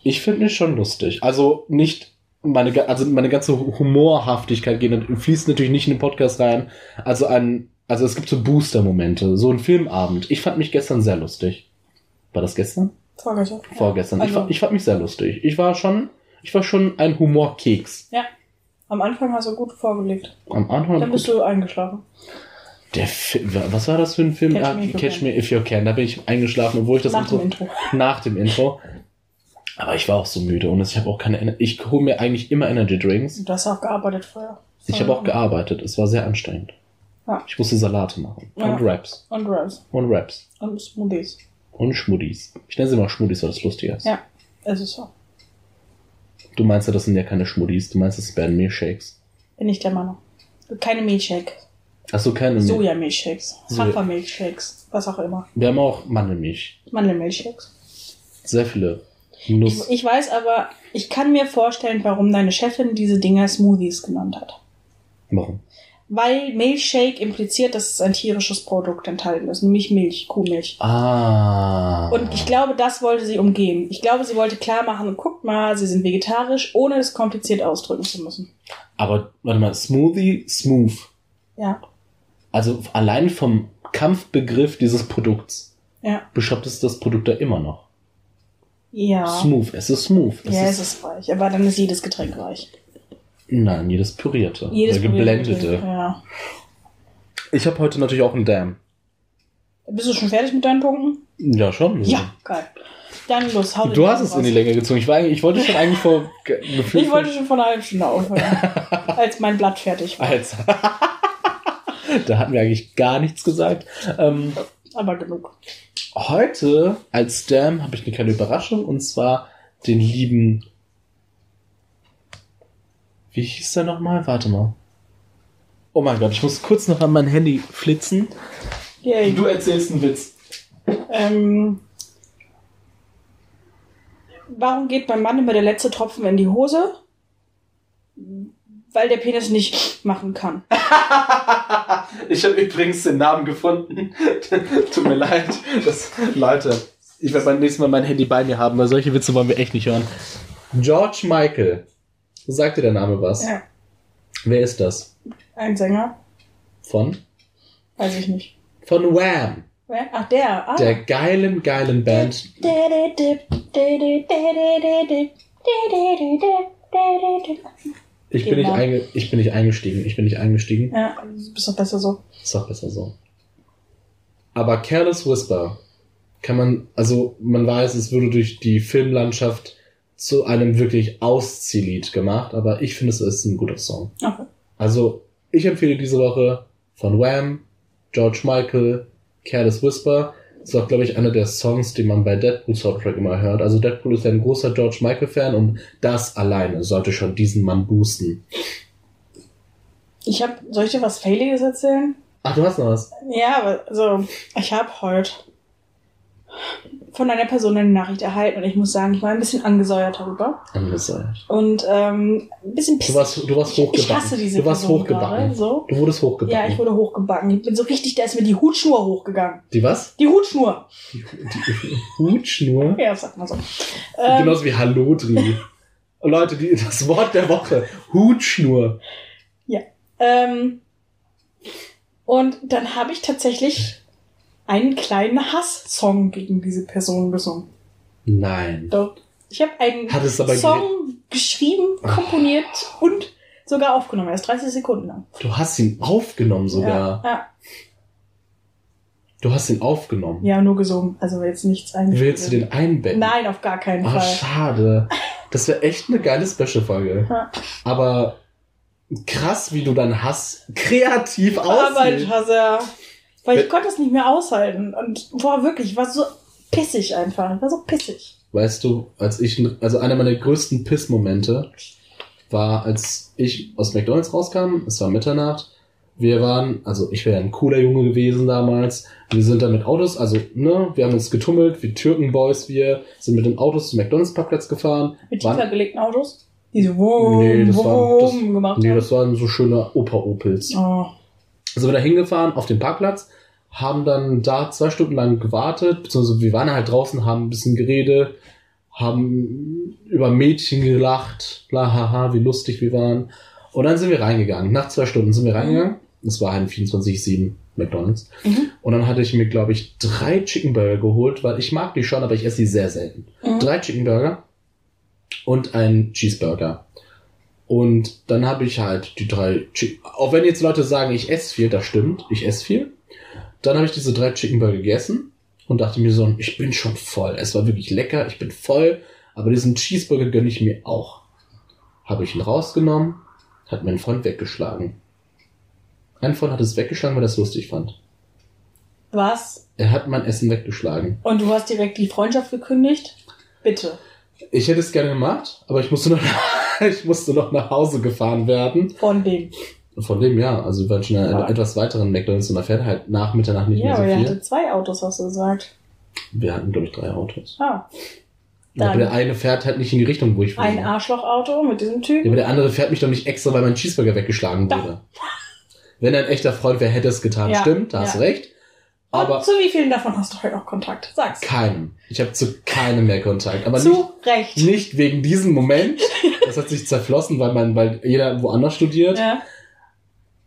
Ich finde es schon lustig. Also nicht meine, also meine ganze Humorhaftigkeit geht, fließt natürlich nicht in den Podcast rein. Also ein, also es gibt so Booster-Momente, so ein Filmabend. Ich fand mich gestern sehr lustig. War das gestern? Vorgestern. Vorgestern. Ich, Also, fand, ich fand mich sehr lustig. Ich war schon, ich war schon ein Humorkeks. ja, Am Anfang hast du gut vorgelegt. Am Anfang. Dann bist du eingeschlafen. Der Film, was war das für ein Film? Catch Ah, Me If You Catch Can. Me If You Can. Da bin ich eingeschlafen, obwohl ich das Nach dem Intro. nach dem Intro. Aber ich war auch so müde und ich habe auch keine. Ener- Ich hole mir eigentlich immer Energy Drinks. Du hast auch gearbeitet vorher. Ich habe auch gearbeitet. Es war sehr anstrengend. Ja. Ich musste Salate machen Ja. und Wraps Und Rice. und Wraps Und Smoothies. und Schmuddis. Ich nenne sie mal Schmuddis, weil das lustig ist. Ja, es ist so. Du meinst ja, das sind ja keine Schmuddis. Du meinst, das wären Milchshakes. Bin ich der Meinung. Keine Milchshake. Achso, keine Milch. Sojamilchshakes. Soja. Hafermilchshakes. Was auch immer. Wir haben auch Mandelmilch. Mandelmilchshakes. Sehr viele. Ich, ich weiß aber, ich kann mir vorstellen, warum deine Chefin diese Dinger Smoothies genannt hat. Warum? Weil Milchshake impliziert, dass es ein tierisches Produkt enthalten ist, nämlich Milch, Kuhmilch. Ah. Und ich glaube, das wollte sie umgehen. Ich glaube, sie wollte klar machen, guckt mal, sie sind vegetarisch, ohne es kompliziert ausdrücken zu müssen. Aber, warte mal, Smoothie, smooth. Ja, Also allein vom Kampfbegriff dieses Produkts ja, beschreibt es das Produkt da immer noch. Ja. Smooth, es ist smooth. Es Ja, ist, es ist weich, aber dann ist jedes Getränk weich. Nein, jedes pürierte. Jedes oder geblendete. Ja. Ich habe heute natürlich auch einen Damn. Bist du schon fertig mit deinen Punkten? Ja, schon. Ja, geil. Dann los, hau Du hast es raus. in die Länge gezogen. Ich, war, ich wollte schon eigentlich vor *laughs* Ich wollte schon vor einer halben Stunde aufhören, *laughs* als mein Blatt fertig war. Als. *laughs* da hatten wir eigentlich gar nichts gesagt. Ähm, Aber genug. heute als Damn habe ich eine kleine Überraschung und zwar den lieben. Wie hieß der nochmal? Warte mal. Oh mein Gott, ich muss kurz noch an mein Handy flitzen. Yay. Du erzählst einen Witz. Ähm, warum geht beim Mann immer der letzte Tropfen in die Hose? Weil der Penis nicht machen kann. Ich habe übrigens den Namen gefunden. Tut mir leid. Das, Leute, ich werde beim nächsten Mal mein Handy bei mir haben, weil solche Witze wollen wir echt nicht hören. George Michael. Sagt dir der Name was? Ja. Wer ist das? Ein Sänger? Von? Weiß ich nicht. Von Wham. Wer? Ach, der. Ah. Der geilen, geilen Band. Ich bin, nicht Genau. einge ich bin nicht eingestiegen. Ich bin nicht eingestiegen. Ja, du bist doch besser so. Ist doch besser so. Aber Careless Whisper kann man, also man weiß, es wurde durch die Filmlandschaft zu einem wirklich Ausziehlied gemacht, aber ich finde, es ist ein guter Song. Okay. Also, ich empfehle diese Woche von Wham, George Michael, Careless Whisper. Das ist auch, glaube ich, einer der Songs, die man bei Deadpool Soundtrack immer hört. Also Deadpool ist ja ein großer George Michael-Fan und das alleine sollte schon diesen Mann boosten. Ich hab, soll ich dir was Failiges erzählen? Ach, du hast noch was? Ja, aber also, ich habe heute von einer Person eine Nachricht erhalten und ich muss sagen, ich war ein bisschen angesäuert darüber. Angesäuert. Und ähm, ein bisschen Du warst, du warst Ich- Ich hochgebacken. hasse diese du warst Person hochgebacken. gerade, so. Du wurdest hochgebacken. Ja, ich wurde hochgebacken. Ich bin so richtig, da ist mir die Hutschnur hochgegangen. Die was? Die Hutschnur. Die, die Hutschnur? Ja, sag mal so. Ähm, Genauso wie Hallodri. Leute, die, das Wort der Woche. Hutschnur. ähm, und dann habe ich tatsächlich einen kleinen Hasssong gegen diese Person gesungen. Nein. Doch. Ich habe einen Song geschrieben, komponiert und sogar aufgenommen. Erst 30 Sekunden lang. Du hast ihn aufgenommen sogar. Ja, ja, Du hast ihn aufgenommen. ja, nur gesungen. Also jetzt nichts eingespielt. Willst du den einbetten? Nein, auf gar keinen Ah, Fall. schade. Das wäre echt eine geile Special-Folge. Ja. Aber krass, wie du deinen Hass kreativ aussiehst. ich hasse ja. Weil ich konnte es nicht mehr aushalten. Und boah, wirklich, ich war so pissig einfach. Ich war so pissig. Weißt du, als ich, also einer meiner größten Piss-Momente war, als ich aus McDonalds rauskam, es war Mitternacht, wir waren, also ich wäre ein cooler Junge gewesen damals, wir sind da mit Autos, also, ne, wir haben uns getummelt, wie Türkenboys, wir sind mit den Autos zum McDonalds-Parkplatz gefahren. Mit Waren- tiefer gelegten Autos. Die so wum, Nee, das war- das- wum gemacht Nee, haben. das waren so schöne Opa-Opels. Oh. Sind wir da hingefahren auf den Parkplatz, haben dann da zwei Stunden lang gewartet, beziehungsweise wir waren halt draußen, haben ein bisschen geredet, haben über Mädchen gelacht, bla haha, wie lustig wir waren. Und dann sind wir reingegangen. Nach zwei Stunden sind wir reingegangen. Es war ein 24-7 McDonalds. Mhm. Und dann hatte ich mir, glaube ich, drei Chicken Burger geholt, weil ich mag die schon, aber ich esse die sehr selten. Mhm. Drei Chicken Burger und ein Cheeseburger. Und dann habe ich halt die drei, Chi- auch wenn jetzt Leute sagen, ich esse viel, das stimmt, ich esse viel. Dann habe ich diese drei Chicken Burger gegessen und dachte mir so, ich bin schon voll. Es war wirklich lecker, ich bin voll, aber diesen Cheeseburger gönne ich mir auch. Habe ich ihn rausgenommen, hat mein Freund weggeschlagen. Ein Freund hat es weggeschlagen, weil er es lustig fand. Was? Er hat mein Essen weggeschlagen. Und du hast direkt die Freundschaft gekündigt? Bitte. Ich hätte es gerne gemacht, aber ich musste noch, *laughs* *laughs* ich musste noch nach Hause gefahren werden. Von dem. Von dem ja, also wir waren schon in einem Ja. etwas weiteren McDonalds und da fährt halt nach Mitternacht nicht ja, mehr aber so viel. hatte zwei Autos, hast du gesagt. Wir hatten, glaube ich, drei Autos. Ah, Aber Dann- der eine fährt halt nicht in die Richtung, wo ich will. ein Arschlochauto mit diesem Ja, Typen. aber der andere fährt mich doch nicht extra, weil mein Cheeseburger weggeschlagen Doch. wurde. Wenn er ein echter Freund wäre, hätte es getan. Ja, Stimmt, da hast ja. du recht. Aber Und zu wie vielen davon hast du heute noch Kontakt? Sag's. keinem. Ich habe zu keinem mehr Kontakt. Aber nicht, zu Recht. nicht wegen diesem Moment. Das hat sich zerflossen, weil man, weil jeder woanders studiert. Ja.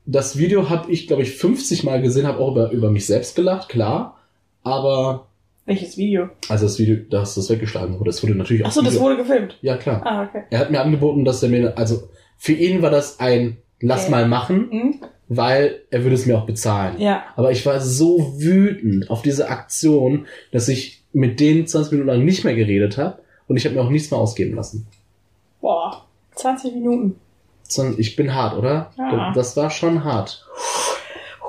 Das Video habe ich, glaube ich, 50 Mal gesehen, habe auch über, über mich selbst gelacht, klar. Aber, Welches Video? also das Video, dass das weggeschlagen wurde, das wurde natürlich auch. Achso, das wurde gefilmt. Ja, klar. Ah, okay. Er hat mir angeboten, dass er mir, also für ihn war das ein Lass Okay. mal machen, Hm? Weil er würde es mir auch bezahlen. Ja. Aber ich war so wütend auf diese Aktion, dass ich mit denen 20 Minuten lang nicht mehr geredet habe und ich habe mir auch nichts mehr ausgeben lassen. Boah. 20 Minuten. Ich bin hart, oder? Ja. Das war schon hart.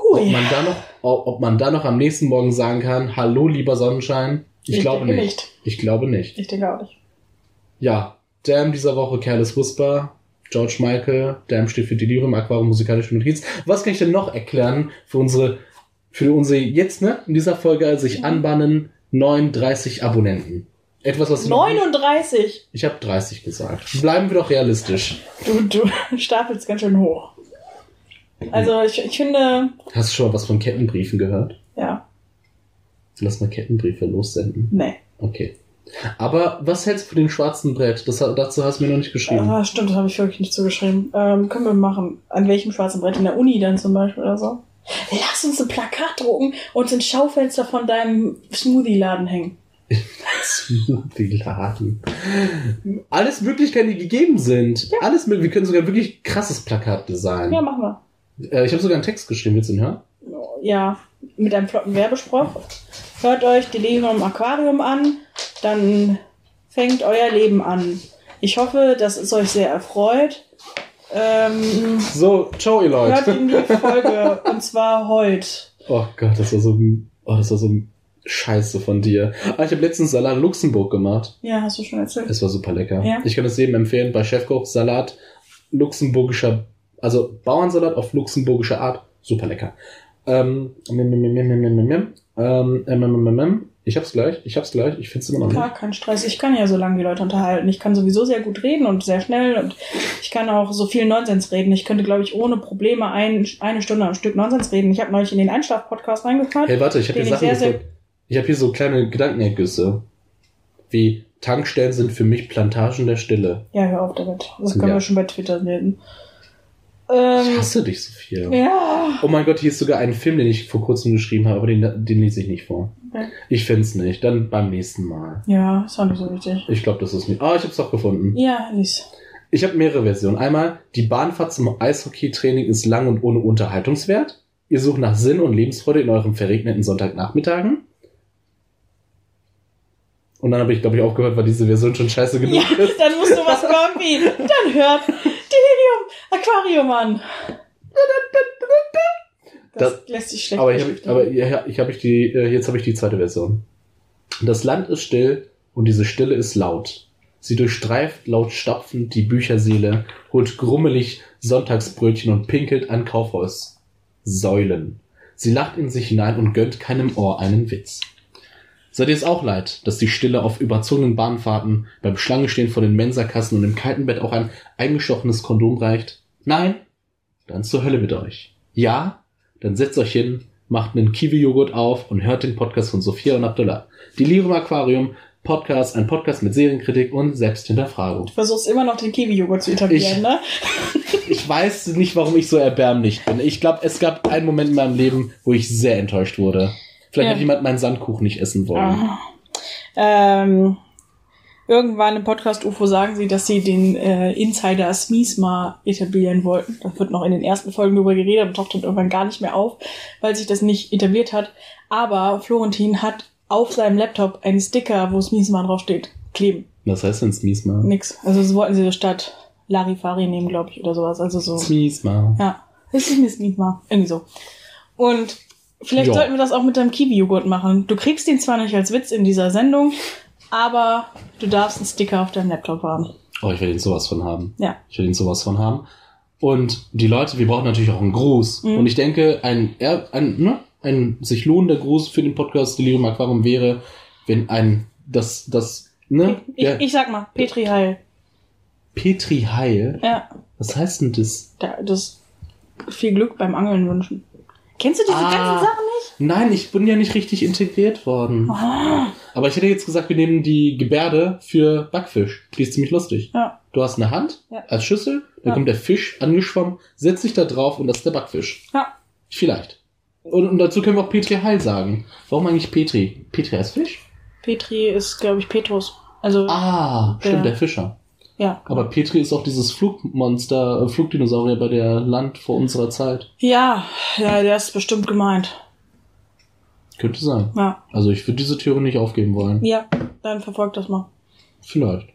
Ob Hui. man da noch, ob man da noch am nächsten Morgen sagen kann, hallo lieber Sonnenschein? Ich, glaube denke nicht. Ich glaube nicht. Ich denke auch nicht. Ja, Damn dieser Woche Careless Whisper, George Michael, Damn steht für Delirium, Aquarium, musikalische Notiz. Was kann ich denn noch erklären für unsere, für unsere jetzt, ne, in dieser Folge sich Mhm. anbahnen 39 Abonnenten? Etwas, was ich noch nicht- 39. Ich habe 30 gesagt. Bleiben wir doch realistisch. Du, du *laughs* stapelst ganz schön hoch. Also ich, ich finde, Hast du schon mal was von Kettenbriefen gehört? ja, Lass mal Kettenbriefe lossenden. nee. Okay. Aber was hältst du von dem schwarzen Brett? Das, dazu hast du mir noch nicht geschrieben. Ah, stimmt, das habe ich wirklich nicht zugeschrieben. Ähm, können wir machen. An welchem schwarzen Brett? In der Uni dann zum Beispiel oder so? Lass uns ein Plakat drucken und ins Schaufenster von deinem Smoothie-Laden hängen. *laughs* Smoothie-Laden. Alles Möglichkeiten, die gegeben sind. Alles möglich. Wir können sogar wirklich krasses Plakat designen. Ja, machen wir. Äh, ich habe sogar einen Text geschrieben. Willst du ihn hören? Ja, mit einem flotten Werbespruch. Hört euch Delirium Aquarium an, dann fängt euer Leben an. Ich hoffe, dass es euch sehr erfreut. Ähm, So, ciao, ihr hört Leute. in die Folge *laughs* und zwar heute. Oh Gott, das war so, oh, das war so scheiße von dir. Ah, ich habe letztens Salat Luxemburg gemacht. Ja, hast du schon erzählt. Es war super lecker. Ja. Ich kann es jedem empfehlen. Bei Chefkoch Salat luxemburgischer, also Bauernsalat auf luxemburgische Art. Super lecker. Ähm, ich hab's gleich, ich hab's gleich, ich find's immer noch Gar nicht. kein Stress. Ich kann ja so lange die Leute unterhalten. Ich kann sowieso sehr gut reden und sehr schnell und ich kann auch so viel Nonsens reden. Ich könnte, glaube ich, ohne Probleme ein, eine Stunde am Stück Nonsens reden. Ich habe neulich in den Einschlaf-Podcast reingehört. Hey, warte, ich habe hier ich Sachen sehr, sehr- gefunden. Ich habe hier so kleine Gedankenergüsse. Wie Tankstellen sind für mich Plantagen der Stille. Ja, hör auf damit. Das Ja. können wir schon bei Twitter lesen. Ich Ähm, hasse dich so viel. ja. Oh mein Gott, hier ist sogar ein Film, den ich vor kurzem geschrieben habe, aber den, den lese ich nicht vor. Okay. Ich find's nicht. Dann beim nächsten Mal. Ja, ist auch nicht so wichtig. Ich glaube, das ist nicht. Ah, ich hab's doch gefunden. Ja, lies. Ich habe mehrere Versionen. Einmal, die Bahnfahrt zum Eishockeytraining ist lang und ohne Unterhaltungswert. Ihr sucht nach Sinn und Lebensfreude in euren verregneten Sonntagnachmittagen. Und dann habe ich, glaube ich, aufgehört, weil diese Version schon scheiße genug Ja, ist. *laughs* dann musst du was *laughs* irgendwie. Dann hört Delirium Aquarium an. Das, Das- lässt sich schlecht Aber, ich hab, aber ja, ich habe ich die, äh, jetzt habe ich die zweite Version. Das Land ist still und diese Stille ist laut. Sie durchstreift laut stapfend die Bücherseele, holt grummelig Sonntagsbrötchen und pinkelt an Kaufhaussäulen. Sie lacht in sich hinein und gönnt keinem Ohr einen Witz. Seid ihr es auch leid, dass die Stille auf überzogenen Bahnfahrten, beim Schlangenstehen vor den Mensakassen und im kalten Bett auch ein eingestochenes Kondom reicht? Nein? Dann zur Hölle mit euch. Ja? Dann setzt euch hin, macht einen Kiwi-Joghurt auf und hört den Podcast von Sophia und Abdullah. Delirium Aquarium, Podcast, ein Podcast mit Serienkritik und Selbsthinterfragung. Du versuchst immer noch den Kiwi-Joghurt zu etablieren, Ich- ne? *laughs* Ich weiß nicht, warum ich so erbärmlich bin. Ich glaube, es gab einen Moment in meinem Leben, wo ich sehr enttäuscht wurde. Vielleicht Ja. hat jemand meinen Sandkuchen nicht essen wollen. Ah. Ähm, Irgendwann im Podcast UFO sagen sie, dass sie den äh, Insider Smiesma etablieren wollten. Da wird noch in den ersten Folgen drüber geredet, aber taucht dann irgendwann gar nicht mehr auf, weil sich das nicht etabliert hat. Aber Florentin hat auf seinem Laptop einen Sticker, wo Smiesma draufsteht, kleben. Was heißt denn Smiesma? Nix. Also so wollten sie statt Larifari nehmen, glaube ich, oder sowas. Also so. Smiesma. Ja, das ist mir Smiesma. Irgendwie so. Und vielleicht Ja. sollten wir das auch mit deinem Kiwi-Joghurt machen. Du kriegst den zwar nicht als Witz in dieser Sendung, aber du darfst einen Sticker auf deinem Laptop haben. Oh, ich will den sowas von haben. Ja. Ich will den sowas von haben. Und die Leute, wir brauchen natürlich auch einen Gruß. Mhm. Und ich denke, ein, ein, ne, ein sich lohnender Gruß für den Podcast Delirium Aquarium wäre, wenn ein, das, das, ne, Ich, der ich sag mal, Petri Heil. Petri Heil. Ja, Was heißt denn das? da, das viel Glück beim Angeln wünschen. Kennst du diese Ah. ganzen Sachen nicht? Nein, ich bin ja nicht richtig integriert worden. Ah, Aber ich hätte jetzt gesagt, wir nehmen die Gebärde für Backfisch. Die ist ziemlich lustig. ja. Du hast eine Hand Ja. als Schüssel, dann Ja. kommt der Fisch angeschwommen, setzt sich da drauf und das ist der Backfisch. Ja. Vielleicht. Und, und dazu können wir auch Petri Heil sagen. Warum eigentlich Petri? Petri heißt Fisch? Petri ist, glaube ich, Petrus. Also, Ah, stimmt, der Fischer. Ja. Aber Petri ist auch dieses Flugmonster, äh, Flugdinosaurier bei der Land vor unserer Zeit. Ja, ja, der ist bestimmt gemeint. Könnte sein. Ja. Also ich würde diese Theorie nicht aufgeben wollen. Ja, dann verfolgt das mal. Vielleicht.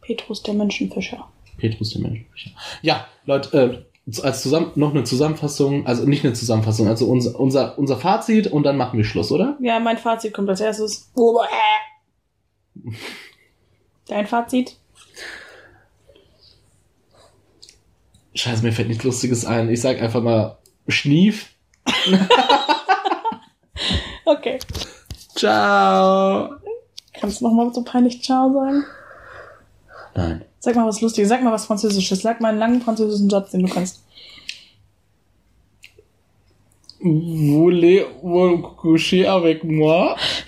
Petrus der Menschenfischer. Petrus der Menschenfischer. Ja, Leute, äh, als zusammen noch eine Zusammenfassung, also nicht eine Zusammenfassung, also unser, unser, unser Fazit und dann machen wir Schluss, oder? Ja, mein Fazit kommt als erstes. *laughs* Dein Fazit? Scheiße, mir fällt nichts Lustiges ein. Ich sag einfach mal Schnief. *laughs* Okay. Ciao. Kannst du noch mal so peinlich Ciao sagen? Nein. Sag mal was Lustiges, sag mal was Französisches, sag mal einen langen französischen Satz, den du kannst. Voulez-vous coucher avec moi?